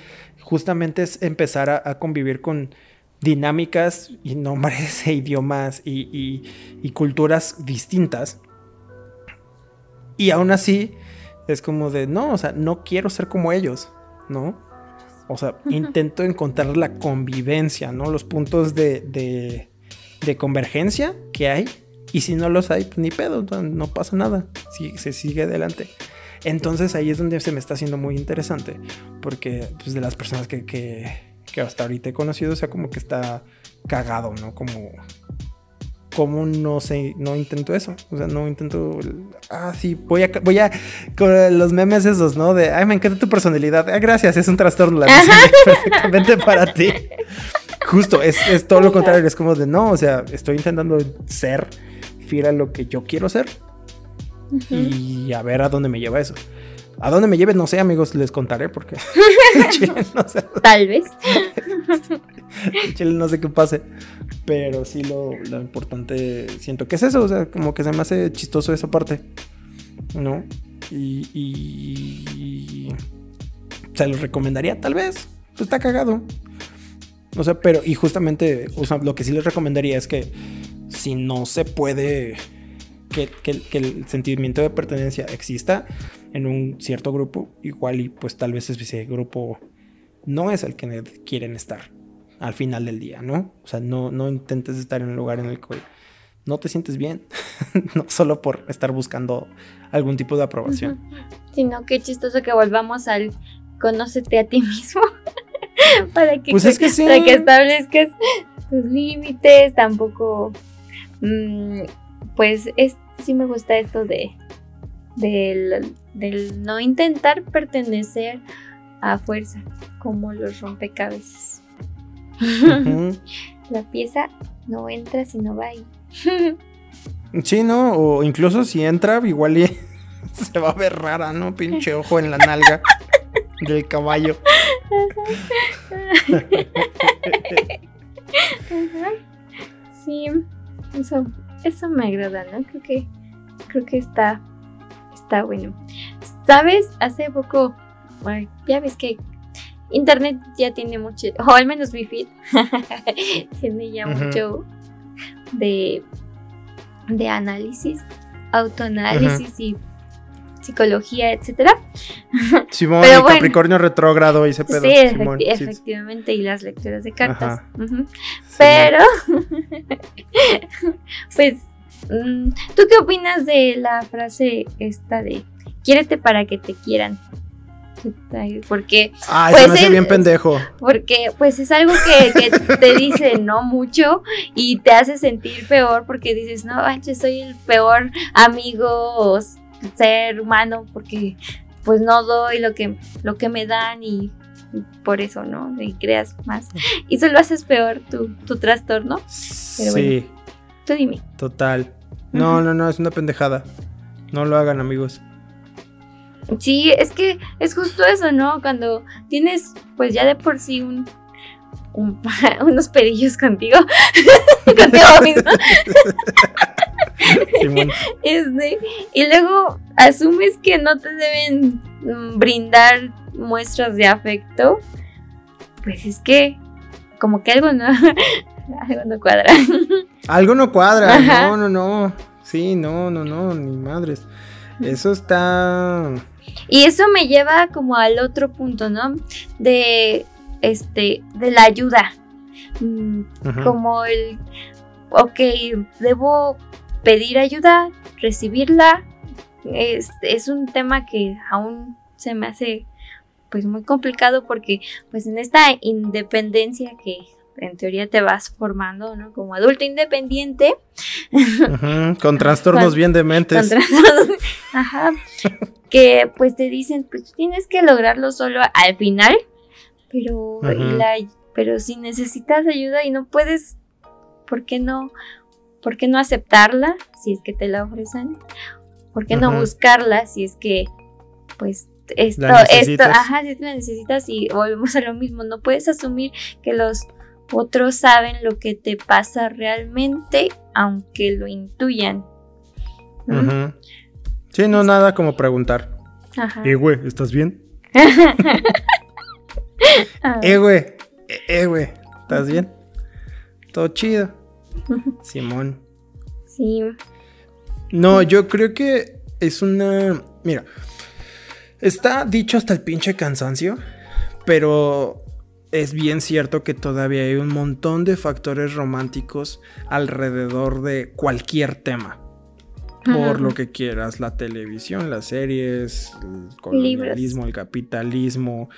justamente es empezar a, convivir con dinámicas y nombres e idiomas y, culturas distintas. Y aún así es como de, no, o sea, no quiero ser como ellos, ¿no? O sea, intento encontrar la convivencia, ¿no? Los puntos de, de convergencia que hay y si no los hay, pues ni pedo, no pasa nada. Si, se sigue adelante. Entonces ahí es donde se me está haciendo muy interesante. Porque pues, de las personas que, que, hasta ahorita he conocido, o sea, como que está cagado, ¿no? Como cómo no sé, no intento eso. O sea, no intento. Ah, sí, voy a. Voy a. Con los memes esos, ¿no? De. Ay, me encanta tu personalidad. Ah, gracias, es un trastorno. La perfectamente para ti. Justo, es, es todo lo contrario. Es como de no, o sea, estoy intentando ser a lo que yo quiero ser. Y a ver a dónde me lleva eso. A dónde me lleve, no sé, amigos, les contaré porque. Tal vez. no sé qué pase. Pero sí, lo, importante siento que es eso. O sea, como que se me hace chistoso esa parte. ¿No? Y. y se los recomendaría, tal vez. Pues está cagado. O sea, pero. Y justamente, lo que sí les recomendaría es que si no se puede que, el sentimiento de pertenencia exista en un cierto grupo, igual y pues tal vez ese grupo no es el que quieren estar al final del día, ¿no? O sea, no, no intentes estar en un lugar en el que no te sientes bien. no solo por estar buscando algún tipo de aprobación. Sino qué chistoso que volvamos al conócete a ti mismo. para que, Pues es que sí. para que establezcas tus límites, tampoco mm, pues es sí me gusta esto de del, del no intentar pertenecer a fuerza, como los rompecabezas. La pieza no entra si no va ahí. Sí, ¿no? O incluso si entra, igual y se va a ver rara, ¿no? Pinche ojo en la nalga del caballo. Sí, eso, eso me agrada, ¿no? Creo que, creo que está, está bueno. ¿Sabes? Hace poco, ay, ya ves que Internet ya tiene mucho, o al menos feed, tiene ya mucho de, de análisis, autoanálisis y psicología, etcétera. Simón, Pero bueno. Capricornio retrógrado y ese pedo. sí, Simón, efecti- sí. efectivamente, y las lecturas de cartas. Pero, pues, mm, ¿tú qué opinas de la frase esta de quiérete para que te quieran? Porque, Ah, Pues me hace es- bien pendejo. porque pues es algo que, que te dice no mucho y te hace sentir peor porque dices, no, manches, soy el peor amigo o ser humano porque pues no doy lo que, lo que me dan y, y por eso, ¿no? Y creas más. Y solo haces peor tu, tu trastorno. Pero Sí, Tú dime. total. No, no, no, es una pendejada. No lo hagan, amigos. Sí, es que es justo eso, ¿no? Cuando tienes, pues ya de por sí un, un- unos perillos contigo, contigo mismo. este, y luego asumes que no te deben mm, brindar muestras de afecto, pues es que como que algo no, algo no cuadra. Algo no cuadra. Ajá. No, no, no. Sí, no, no, no, ni madres. Eso está. Y eso me lleva como al otro punto, ¿no? De este, de la ayuda. Mm, como el, ok, debo pedir ayuda, recibirla. Es, es un tema que aún se me hace pues muy complicado porque pues en esta independencia que en teoría te vas formando, ¿no? Como adulto independiente, Con trastornos Con- bien dementes. todos, ajá, que pues te dicen, pues tienes que lograrlo solo al final, pero, y Ujú. la- pero si necesitas ayuda y no puedes, ¿por qué no? ¿Por qué no aceptarla si es que te la ofrecen? ¿Por qué no buscarla si es que, pues, esto, esto, ajá, si que la necesitas y volvemos a lo mismo, no puedes asumir que los otros saben lo que te pasa realmente, aunque lo intuyan. Ujú. Sí, no, nada como preguntar. Ajá. Eh, güey, ¿estás bien? Eh, güey. Eh, eh, güey. ¿Estás bien? Todo chido. Simón. Sí. No, yo creo que es una. Mira. Está dicho hasta el pinche cansancio. Pero es bien cierto que todavía hay un montón de factores románticos alrededor de cualquier tema. Por lo que quieras, la televisión, las series, el colonialismo, el capitalismo,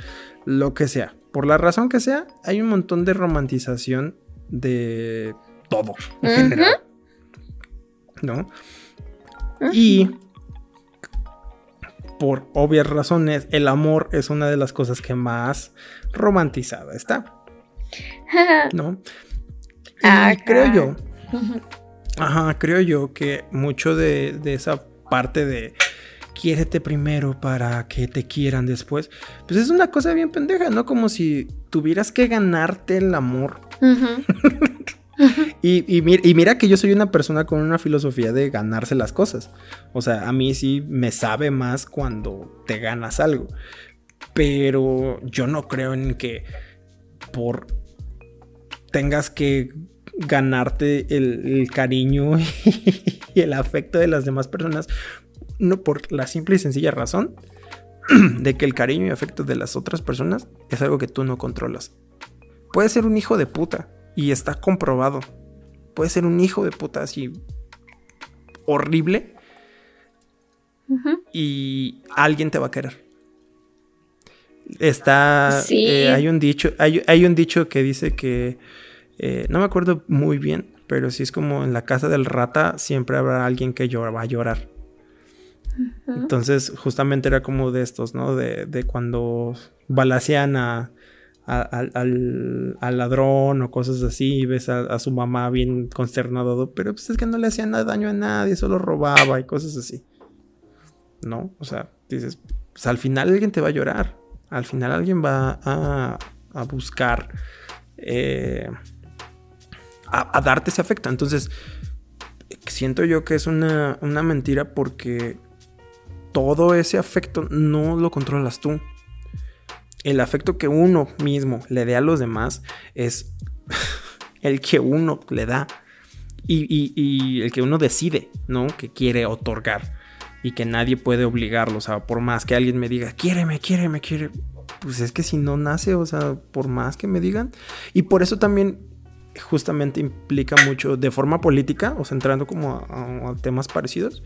lo que sea. Por la razón que sea, hay un montón de romantización de todo en general. ¿No? Y por obvias razones, el amor es una de las cosas que más romantizada está, ¿no? Y Ah, creo yo, ajá, creo yo que mucho de, de esa parte de quiérete primero para que te quieran después, pues es una cosa bien pendeja, ¿no? Como si tuvieras que ganarte el amor. Y, y mi- y mira que yo soy una persona con una filosofía de ganarse las cosas. O sea, a mí sí me sabe más cuando te ganas algo. Pero yo no creo en que por tengas que ganarte el, el cariño y el afecto de las demás personas. No por la simple y sencilla razón de que el cariño y afecto de las otras personas es algo que tú no controlas. Puedes ser un hijo de puta y está comprobado. Puedes ser un hijo de puta así horrible y alguien te va a querer. Está. Eh, hay un dicho. Hay, un dicho que dice que. Eh, no me acuerdo muy bien. Pero si es como en la casa del rata. Siempre habrá alguien que va a llorar. Entonces, justamente era como de estos, ¿no? De, cuando balacean a, al, ladrón o cosas así, y ves a, su mamá bien consternado, pero pues es que no le hacía nada daño a nadie, solo robaba y cosas así. ¿No? O sea, dices, pues al final alguien te va a llorar al final alguien va a, buscar eh, a, darte ese afecto. Entonces, siento yo que es una, una mentira porque todo ese afecto no lo controlas tú. El afecto que uno mismo le dé a los demás es el que uno le da y, el que uno decide, ¿no? Que quiere otorgar y que nadie puede obligarlo. O sea, por más que alguien me diga, quiéreme, quiéreme, quiere. Pues es que si no nace, o sea, por más que me digan. Y por eso también justamente implica mucho de forma política, o sea, entrando como a, temas parecidos.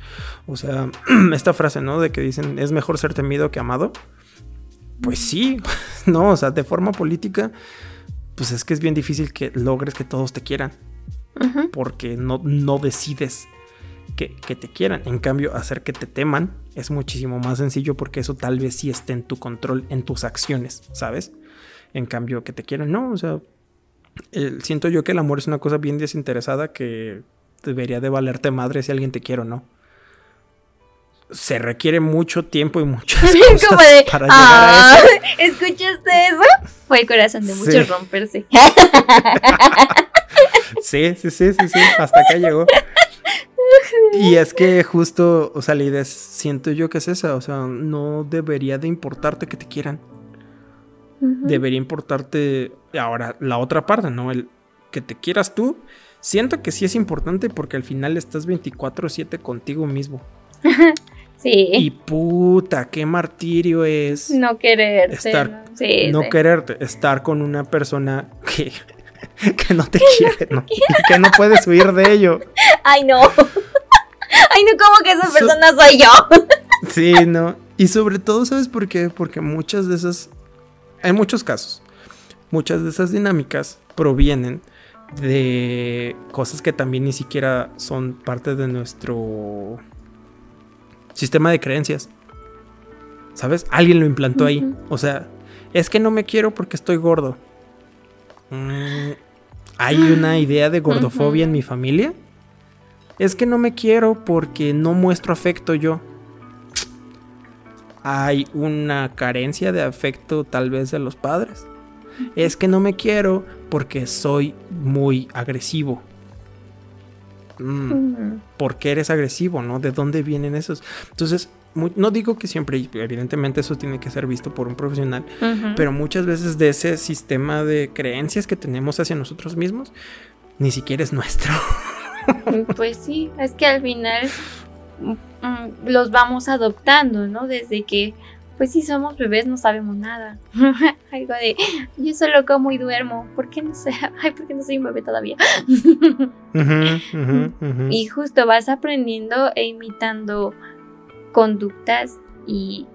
O sea, esta frase, ¿no? De que dicen, es mejor ser temido que amado. Pues sí, no, o sea, de forma política, pues es que es bien difícil que logres que todos te quieran. Porque no, no decides que, te quieran. En cambio, hacer que te teman es muchísimo más sencillo porque eso tal vez sí esté en tu control, en tus acciones, ¿sabes? En cambio, que te quieran, no, o sea, siento yo que el amor es una cosa bien desinteresada que debería de valerte madre si alguien te quiere o no. Se requiere mucho tiempo y muchas cosas para llegar a eso. ¿Escuchaste eso? Fue el corazón de muchos romperse. sí, sí, sí, sí, sí, hasta acá llegó. Y es que justo, o sea, la idea siento yo que es esa, o sea, no debería de importarte que te quieran. Debería importarte ahora la otra parte, ¿no? El que te quieras tú. Siento que sí es importante porque al final estás 24/7 contigo mismo. sí. Y puta, qué martirio es. No quererte. Estar, no, sí, no quererte, estar con una persona que que no te quiere, ¿no? que no puedes huir de ello. Ay, no. Ay, no, como que esa persona soy yo. sí, no. Y sobre todo, ¿sabes por qué? Porque muchas de esas, en muchos casos, muchas de esas dinámicas provienen de cosas que también ni siquiera son parte de nuestro sistema de creencias. ¿Sabes? Alguien lo implantó ahí. O sea, es que no me quiero porque estoy gordo. Mm, ¿Hay una idea de gordofobia en mi familia? Es que no me quiero porque no muestro afecto yo. Hay una carencia de afecto tal vez de los padres. Es que no me quiero porque soy muy agresivo. Mm, ¿Por qué eres agresivo? ¿No? ¿De dónde vienen esos? Entonces, no digo que siempre, evidentemente eso tiene que ser visto por un profesional, pero muchas veces de ese sistema de creencias que tenemos hacia nosotros mismos, ni siquiera es nuestro. pues sí, es que al final mm, los vamos adoptando, ¿no? Desde que, pues si somos bebés no sabemos nada. Algo de, yo solo como y duermo, ¿por qué no sé? Ay, ¿por qué no soy un bebé todavía? y justo vas aprendiendo e imitando conductas y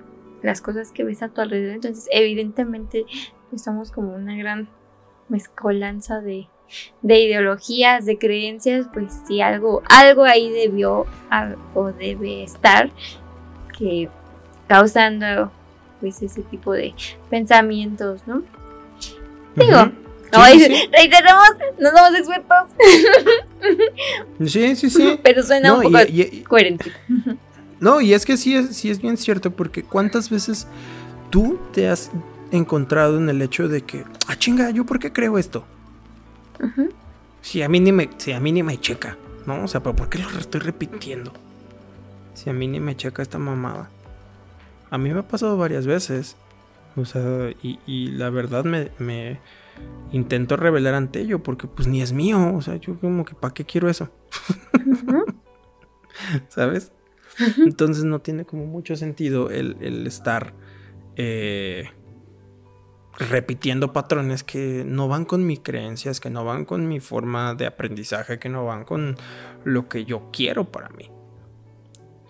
las cosas que ves a tu alrededor. Entonces, evidentemente, somos como una gran mezcolanza de, ideologías, de creencias, pues si algo, algo ahí debió o debe estar que causando pues ese tipo de pensamientos, ¿no? Digo, reiteramos, no somos expertos. Sí, sí, sí. Pero suena un poco coherente. No, y es que sí es, sí es bien cierto, porque cuántas veces tú te has encontrado en el hecho de que, ah, chinga, ¿yo por qué creo esto? Si a mí ni me, si a mí ni me checa, ¿no? O sea, pero ¿por qué lo estoy repitiendo? Si a mí ni me checa esta mamada. A mí me ha pasado varias veces. O sea, y, la verdad me, me, intento revelar ante ello porque pues ni es mío. O sea, yo como que ¿para qué quiero eso? ¿Sabes? Entonces no tiene como mucho sentido el, estar eh, repitiendo patrones que no van con mis creencias, que no van con mi forma de aprendizaje, que no van con lo que yo quiero para mí.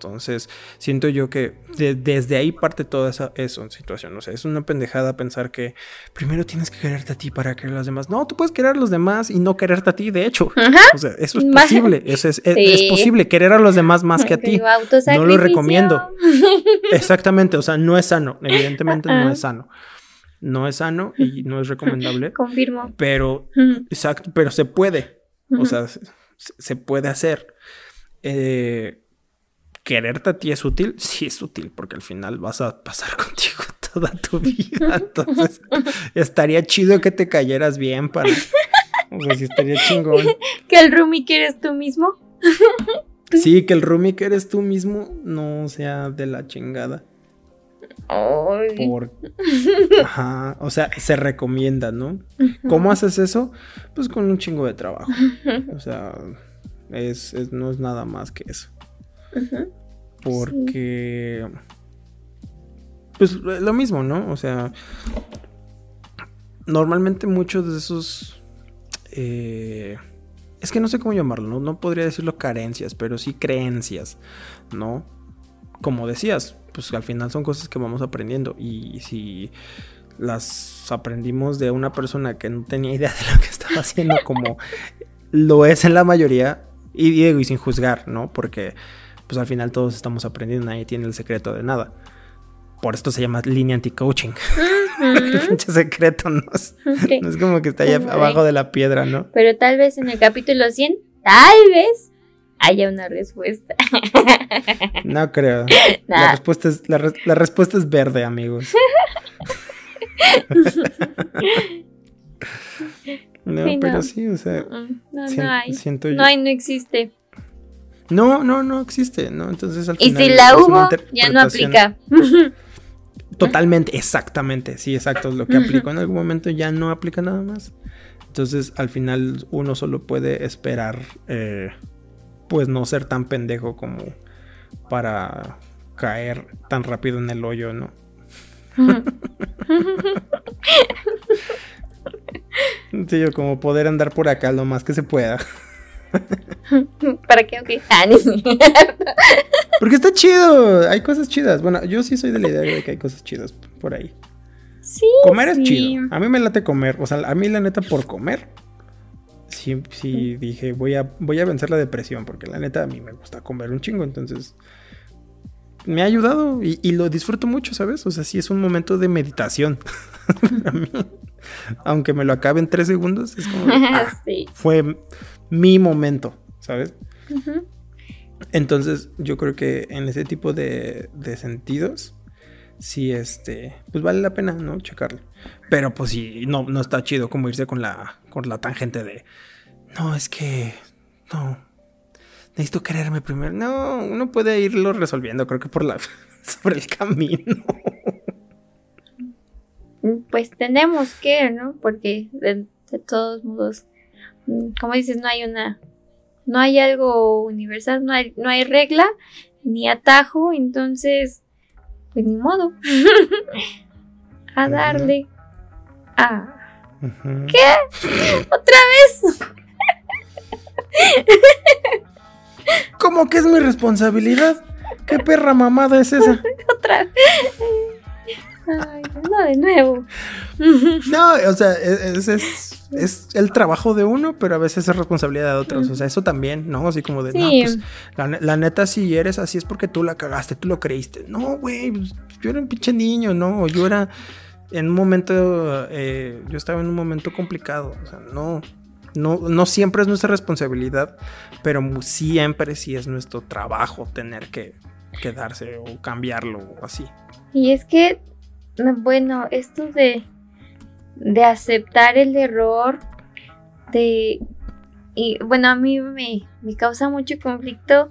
Entonces, siento yo que desde ahí parte toda esa eso, situación. O sea, es una pendejada pensar que primero tienes que quererte a ti para querer a los demás. No, tú puedes querer a los demás y no quererte a ti, de hecho. O sea, eso es posible. Eso es, es, posible, querer a los demás más que a ti. No lo recomiendo. Exactamente, o sea, no es sano. Evidentemente no es sano no es sano y no es recomendable. Confirmo. Pero, exacto, pero se puede. O sea, se, puede hacer. Eh, quererte a ti es útil, sí es útil, porque al final vas a pasar contigo toda tu vida. Entonces, estaría chido que te cayeras bien para. O sea, sí estaría chingón. Que el roomie que eres tú mismo. Sí, que el roomie que eres tú mismo no sea de la chingada. Por... Ajá, o sea, se recomienda, ¿no? ¿Cómo haces eso? Pues con un chingo de trabajo. O sea, es, no es nada más que eso. Porque... Pues lo mismo, ¿no? O sea, normalmente muchos de esos... Eh, es que no sé cómo llamarlo, ¿no? no podría decirlo carencias, pero sí creencias, ¿no? Como decías, pues al final son cosas que vamos aprendiendo y si las aprendimos de una persona que no tenía idea de lo que estaba haciendo como lo es en la mayoría y Diego y sin juzgar, ¿no? Porque pues al final todos estamos aprendiendo, nadie tiene el secreto de nada. Por esto se llama línea anti-coaching. el pinche secreto no es, no es como que está allá abajo de la piedra, ¿no? Pero tal vez en el capítulo 100, tal vez haya una respuesta. No creo. La, respuesta es, la, respuesta es verde, amigos. no, pero sí, o sea. No, no hay. no hay, no existe. No, no, no existe, ¿no? Entonces al final. Y si la hubo, ya no aplica. Totalmente, exactamente. Sí, exacto. Lo que aplicó en algún momento ya no aplica nada más. Entonces, al final, uno solo puede esperar eh, pues no ser tan pendejo como para caer tan rápido en el hoyo, ¿no? sí, yo como poder andar por acá lo más que se pueda. ¿Para qué? Ok. Ah, Porque está chido. Hay cosas chidas. Bueno, yo sí soy de la idea de que hay cosas chidas por ahí. Sí. Comer es chido. A mí me late comer. O sea, a mí la neta por comer sí, dije, voy a, voy a vencer la depresión, porque la neta a mí me gusta comer un chingo, entonces me ha ayudado y, lo disfruto mucho, ¿sabes? O sea, sí es un momento de meditación Aunque me lo acabe en tres segundos, es como... Ah, fue mi momento, ¿sabes? Entonces, yo creo que en ese tipo de, de sentidos, sí, este, pues vale la pena, ¿no? Checarlo. Pero pues sí, no, no está chido como irse con la, con la tangente de, no, es que, no, necesito quererme primero. No, uno puede irlo resolviendo, creo que por la, por el camino. Pues tenemos que, ¿no? Porque de, todos modos, como dices, no hay una, no hay algo universal, no hay, no hay regla ni atajo, entonces, pues ni modo. A darle. Ah. ¿Qué? ¿Otra vez? ¿Cómo que es mi responsabilidad? ¿Qué perra mamada es esa? Otra. Ay, no, de nuevo. No, o sea, es, es, el trabajo de uno, pero a veces es responsabilidad de otros. O sea, eso también, ¿no? Así como de, no, pues, la, neta, si eres así es porque tú la cagaste, tú lo creíste. No, güey, pues, yo era un pinche niño, ¿no? Yo era en un momento, eh, yo estaba en un momento complicado. O sea, no, no, siempre es nuestra responsabilidad, pero siempre sí es nuestro trabajo tener que quedarse o cambiarlo o así. Y es que, bueno, esto de, de aceptar el error, de... Y bueno, a mí me, causa mucho conflicto,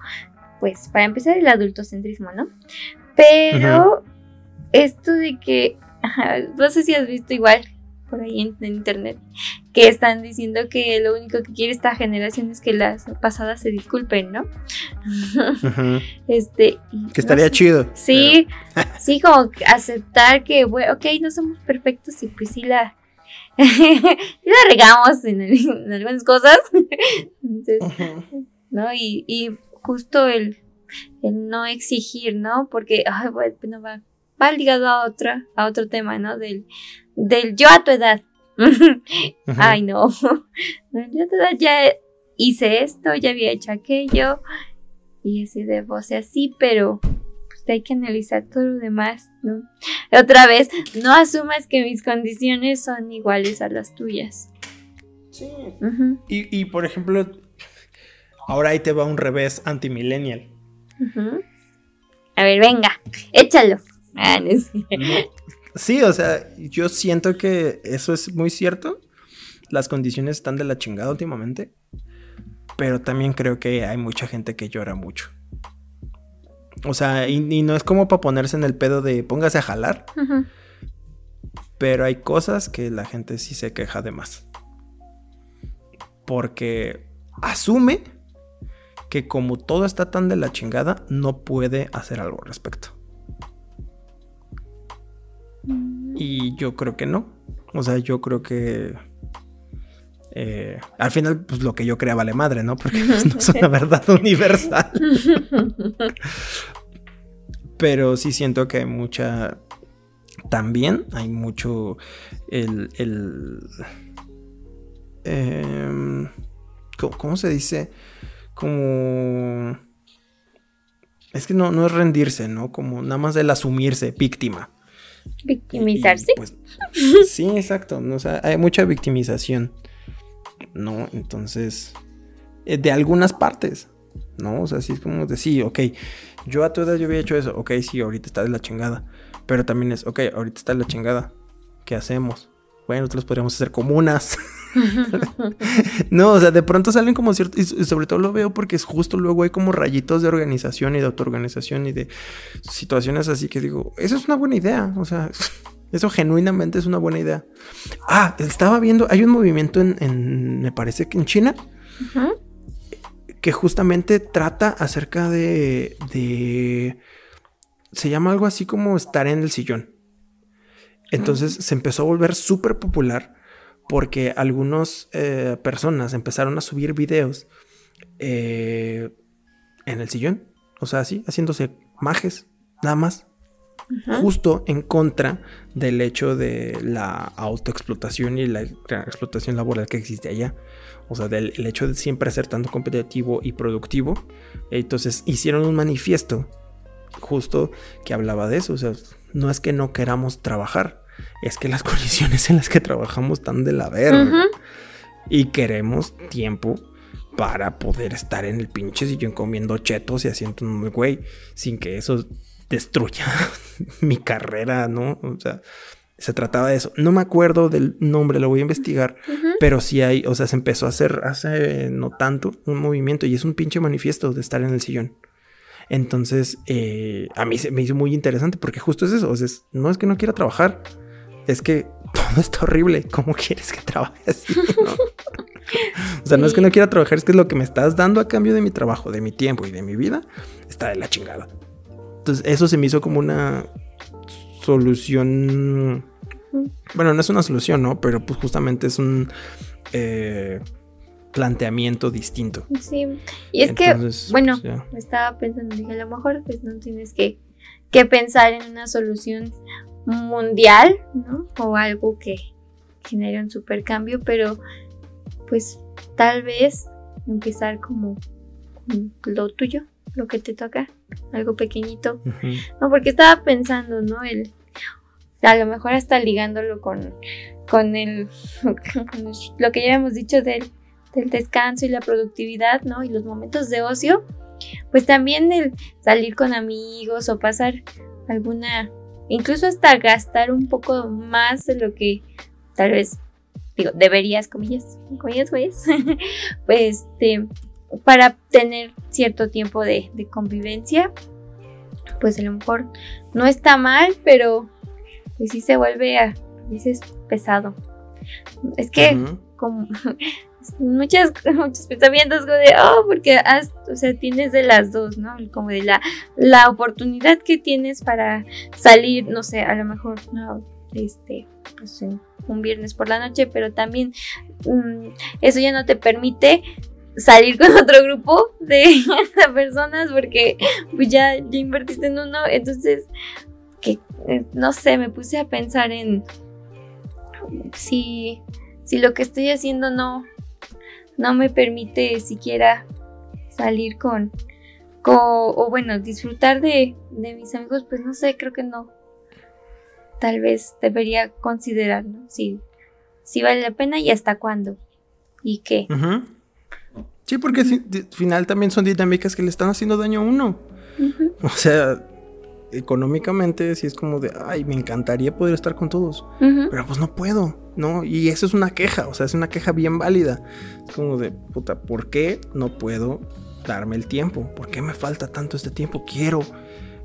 pues para empezar el adultocentrismo, ¿no? Pero esto de que, no sé si has visto igual por ahí en, internet que están diciendo que lo único que quiere esta generación es que las pasadas se disculpen, ¿no? Este. Que estaría chido. Sí, sí, como aceptar que, bueno, ok, no somos perfectos y pues sí la. la regamos en, algunas cosas. ¿no? Y, y justo el el no exigir, ¿no? Porque, ay, bueno, va, va ligado a otra, a otro tema, ¿no? Del, del yo a tu edad. Ay, no. Yo a tu edad ya hice esto, ya había hecho aquello. Y así de voz así, pero pues hay que analizar todo lo demás, ¿no? Otra vez, no asumas que mis condiciones son iguales a las tuyas. Sí. y, y, por ejemplo, ahora ahí te va un revés antimillennial. A ver, venga, échalo. Ah, sí, o sea, yo siento que eso es muy cierto. Las condiciones están de la chingada últimamente. Pero también creo que hay mucha gente que llora mucho. O sea, y, no es como para ponerse en el pedo de póngase a jalar. Pero hay cosas que la gente sí se queja de más. Porque asume que como todo está tan de la chingada, no puede hacer algo al respecto. Y yo creo que no. O sea, yo creo que eh, al final, pues lo que yo crea vale madre, ¿no? Porque pues, no es una verdad universal. Pero sí siento que hay mucha. También hay mucho. El. el em, ¿cómo, se dice? Como. Es que no, no es rendirse, ¿no? Como nada más el asumirse víctima. Victimizarse. Pues, sí, exacto. O sea, hay mucha victimización. ¿no? Entonces, eh, de algunas partes, ¿no? O sea, así es como decir, ok, yo a tu edad yo había hecho eso, ok, sí, ahorita está de la chingada, pero también es, ok, ahorita está de la chingada, ¿qué hacemos? Bueno, nosotros podríamos hacer comunas. no, o sea, de pronto salen como ciertos, y sobre todo lo veo porque es justo luego hay como rayitos de organización y de autoorganización y de situaciones así que digo, eso es una buena idea, o sea, eso genuinamente es una buena idea. Ah, estaba viendo, hay un movimiento en, me parece que en China, que justamente trata acerca de, de, se llama algo así como estar en el sillón. Entonces se empezó a volver súper popular porque algunas eh, personas empezaron a subir videos eh, en el sillón, o sea, así, haciéndose majes, nada más justo en contra del hecho de la autoexplotación y la explotación laboral que existe allá. O sea, del hecho de siempre ser tanto competitivo y productivo. Entonces hicieron un manifiesto justo que hablaba de eso. O sea, no es que no queramos trabajar, es que las condiciones en las que trabajamos están de la verga. Y queremos tiempo para poder estar en el pinche sillón comiendo chetos y haciendo un güey sin que eso destruya mi carrera, ¿no? O sea, se trataba de eso. No me acuerdo del nombre, lo voy a investigar, pero sí hay, o sea, se empezó a hacer hace no tanto un movimiento y es un pinche manifiesto de estar en el sillón. Entonces, eh, a mí se me hizo muy interesante porque justo es eso, o sea, no es que no quiera trabajar, es que todo está horrible. ¿Cómo quieres que trabaje así? o sea, no es que no quiera trabajar, es que es lo que me estás dando a cambio de mi trabajo, de mi tiempo y de mi vida, está de la chingada. Entonces, eso se me hizo como una solución. Bueno, no es una solución, ¿no? Pero pues justamente es un eh, planteamiento distinto. Sí. Y es que, bueno, pues, estaba pensando, dije, a lo mejor pues no tienes que, que pensar en una solución mundial, ¿no? O algo que genere un super cambio, pero pues tal vez empezar como lo tuyo, lo que te toca, algo pequeñito. No, porque estaba pensando, ¿no? El, a lo mejor hasta ligándolo con, con, el, lo que ya hemos dicho del, del descanso y la productividad, ¿no? Y los momentos de ocio, pues también el salir con amigos o pasar alguna, incluso hasta gastar un poco más de lo que tal vez, digo, deberías, comillas, comillas, pues, pues, este, para tener cierto tiempo de, convivencia, pues a lo mejor no está mal, pero pues sí se vuelve a veces pesado. Es que como muchas, muchos pensamientos de, oh, porque o sea, tienes de las dos, ¿no? Como de la, la oportunidad que tienes para salir, no sé, a lo mejor, no, este, pues un viernes por la noche, pero también mm, eso ya no te permite salir con otro grupo de personas porque pues ya, ya invertiste en uno, entonces que eh, no sé, me puse a pensar en si, si lo que estoy haciendo no, no me permite siquiera salir con, o bueno, disfrutar de, de mis amigos, pues no sé, creo que no. Tal vez debería considerar, ¿no? Si, si vale la pena y hasta cuándo. ¿Y qué? Sí, porque al final también son dinámicas que le están haciendo daño a uno. O sea, económicamente sí es como de, ay, me encantaría poder estar con todos, pero pues no puedo, ¿no? Y eso es una queja, o sea, es una queja bien válida. Es como de, puta, ¿por qué no puedo darme el tiempo? ¿Por qué me falta tanto este tiempo? Quiero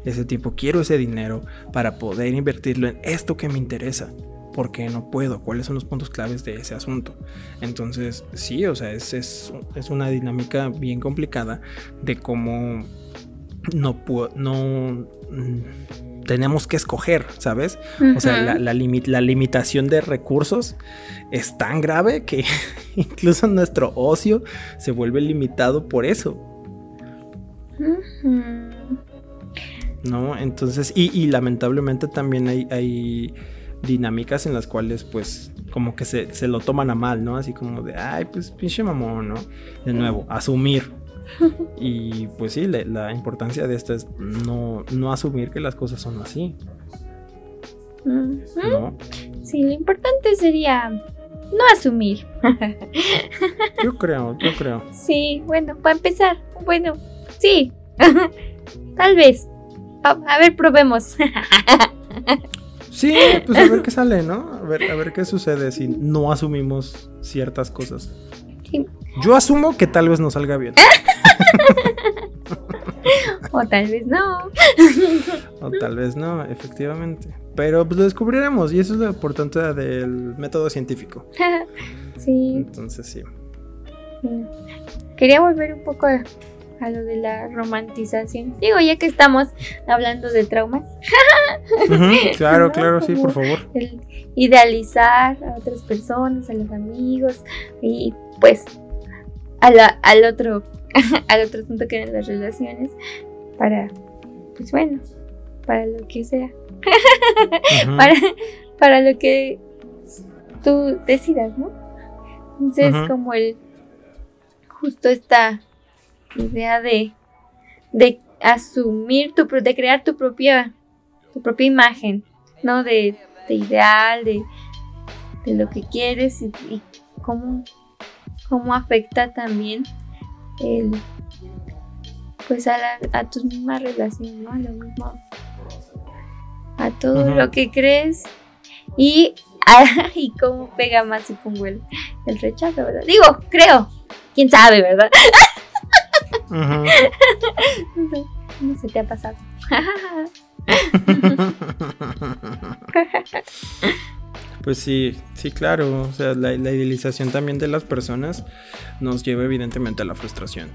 ese tiempo, quiero ese dinero para poder invertirlo en esto que me interesa. ¿Por qué no puedo? ¿Cuáles son los puntos claves de ese asunto? Entonces, sí, o sea, es, es, es una dinámica bien complicada de cómo no puedo, no mm, tenemos que escoger, ¿sabes? O sea, la, la, limitación de recursos es tan grave que incluso nuestro ocio se vuelve limitado por eso. ¿No? Entonces, y, lamentablemente también hay, hay, dinámicas en las cuales, pues, como que se, se, lo toman a mal, ¿no? Así como de, ay, pues pinche mamón, ¿no? De nuevo, asumir y pues sí, la, importancia de esto es no, asumir que las cosas son así. ¿No? Sí, lo importante sería no asumir. yo creo, yo creo. Sí, bueno, para empezar, bueno, sí, tal vez. A, ver, probemos. sí, pues a ver qué sale, ¿no? A ver, a ver qué sucede si no asumimos ciertas cosas. Yo asumo que tal vez no salga bien. o tal vez no. o tal vez no, efectivamente. Pero pues lo descubriremos y eso es lo importante del método científico. sí. Entonces sí. Quería volver un poco a, lo de la romantización. Digo, ya que estamos hablando de traumas. claro, claro, sí, por favor. idealizar a otras personas, a los amigos y pues al otro al otro punto que eran las relaciones para pues bueno para lo que sea. Para, para lo que tú decidas no entonces como el justo esta idea de de asumir tu de crear tu propia tu propia imagen no de, de ideal de, de lo que quieres y, y cómo cómo afecta también el pues a, la, a tu misma relación, ¿no? A lo mismo, a todo lo que crees y, y cómo pega más si pongo el, el, rechazo, ¿verdad? Digo, creo, quién sabe, ¿verdad? no, se te ha pasado. Pues sí, sí, claro. O sea, la, idealización también de las personas nos lleva evidentemente a la frustración.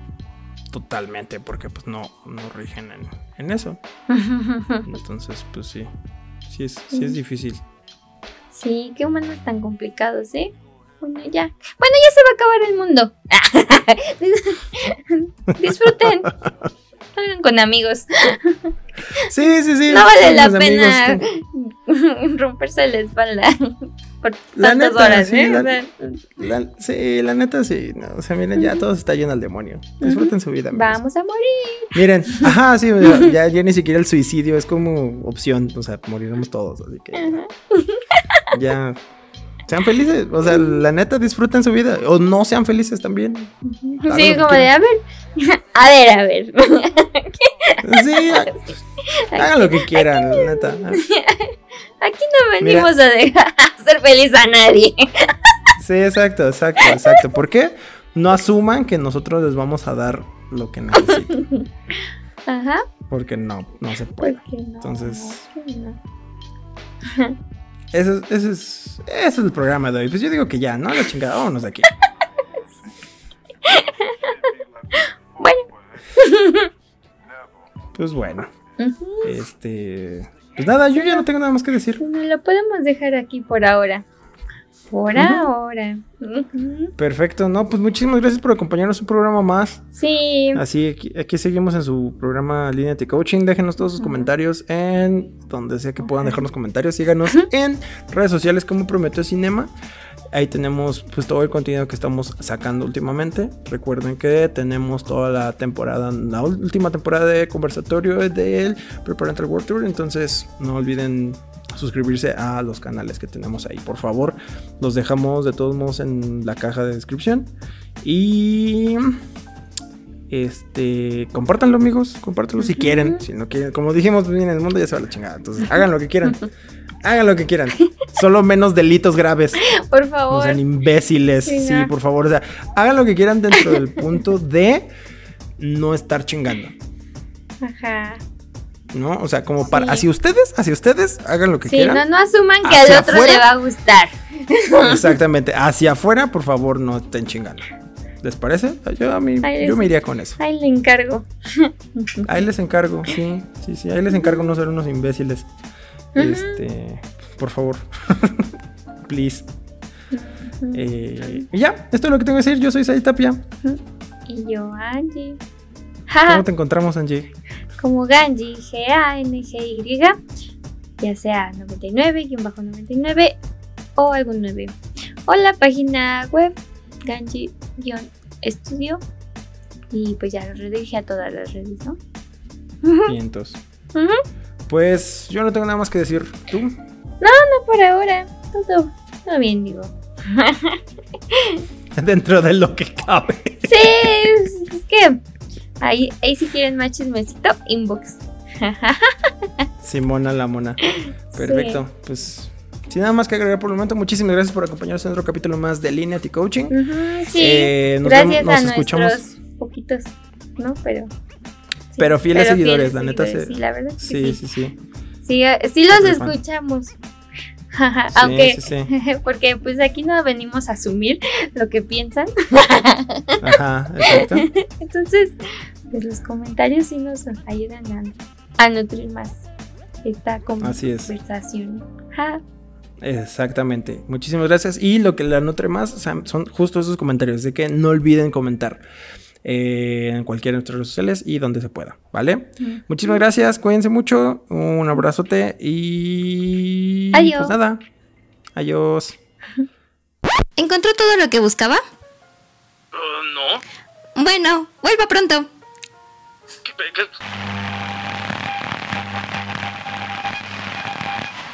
Totalmente, porque pues no, no rigen en, eso. Entonces, pues sí. Sí es, sí es difícil. Sí, qué humanos tan complicados, ¿eh? Bueno, ya. Bueno, ya se va a acabar el mundo. Disfruten. Salgan con amigos. Sí, sí, sí. No vale la pena romperse la espalda por la neta, horas, sí, ¿eh? la, sí, la neta sí. o sea, miren, ya todo está lleno al demonio. Disfruten su vida. Vamos a morir. Miren, ajá, sí, ya, ya, ni siquiera el suicidio es como opción. O sea, moriremos todos, así que. Ya. Sean felices, o sea, la neta disfruten su vida. O no sean felices también. Sí, como de, a ver, a ver, a ver. Sí, hagan lo que quieran, neta. Aquí no venimos a dejar hacer feliz a nadie. Sí, exacto, exacto, exacto. ¿Por qué? No asuman que nosotros les vamos a dar lo que necesitan. Ajá. Porque no, no se puede. Entonces. Ese, ese, es, ese es el programa de hoy. Pues yo digo que ya, ¿no? La chingada, vámonos de aquí. bueno. Pues bueno. Este. Pues nada, yo ya no tengo nada más que decir. No lo podemos dejar aquí por ahora. Por ahora. Perfecto, no, pues muchísimas gracias por acompañarnos en un programa más. Sí. Así, aquí, seguimos en su programa Línea de Coaching. Déjenos todos sus comentarios en donde sea que puedan dejarnos comentarios. Síganos en redes sociales como Prometeo Cinema. Ahí tenemos pues todo el contenido que estamos sacando últimamente. Recuerden que tenemos toda la temporada, la última temporada de conversatorio del Preparental World Tour. Entonces no olviden suscribirse a los canales que tenemos ahí. Por favor, los dejamos de todos modos en la caja de descripción. Y este, compártanlo, amigos. Compártanlo si quieren. Si no quieren, como dijimos, en el mundo ya se va la chingada. Entonces, hagan lo que quieran. Hagan lo que quieran. Solo menos delitos graves. Por favor. No sean imbéciles. Sí, por favor. O sea, hagan lo que quieran dentro del punto de no estar chingando. Ajá. ¿No? O sea, como para, hacia ustedes, hacia ustedes, hagan lo que quieran. Sí, no, no asuman que al otro le va a gustar. Exactamente, hacia afuera, por favor, no estén chingando. ¿Les parece? Yo, a mí, yo me iría con eso. Ahí le encargo. Ahí les encargo, sí, sí, sí, ahí les encargo no ser unos imbéciles. Este, por favor, please. Eh, y ya, esto es lo que tengo que decir. Yo soy Sai Tapia. Y yo, Angie. ¿Cómo te encontramos, Angie? Como Ganji, G-A-N-G-Y, ya sea 99-99 o algún 9. O la página web Ganji-Estudio. Y pues ya lo redirige a todas las redes, ¿no? Vientos. Pues yo no tengo nada más que decir. ¿Tú? No, no, por ahora. Todo, todo bien, digo. Dentro de lo que cabe. Sí, es que Ahí, ahí si quieren más chismecito, inbox. Simona la mona. Perfecto. Pues sin nada más que agregar por el momento, muchísimas gracias por acompañarnos en otro capítulo más de Lineati Coaching. sí. Eh, gracias a escuchamos. poquitos, ¿no? Pero. pero fieles seguidores, la neta. Sí, la verdad. Sí, sí, sí. Sí, eh, sí, los escuchamos. Aunque, porque pues aquí no venimos a asumir lo que piensan. Ajá, exacto. Entonces, pues los comentarios sí nos ayudan a, nutrir más esta conversación. Exactamente. Muchísimas gracias. Y lo que la nutre más son justo esos comentarios de que no olviden comentar. Eh, en cualquiera de nuestras redes sociales y donde se pueda, ¿vale? Muchísimas gracias, cuídense mucho, un abrazote y... Adiós. Pues nada, adiós. ¿Encontró todo lo que buscaba? Uh, no. Bueno, vuelva pronto. because.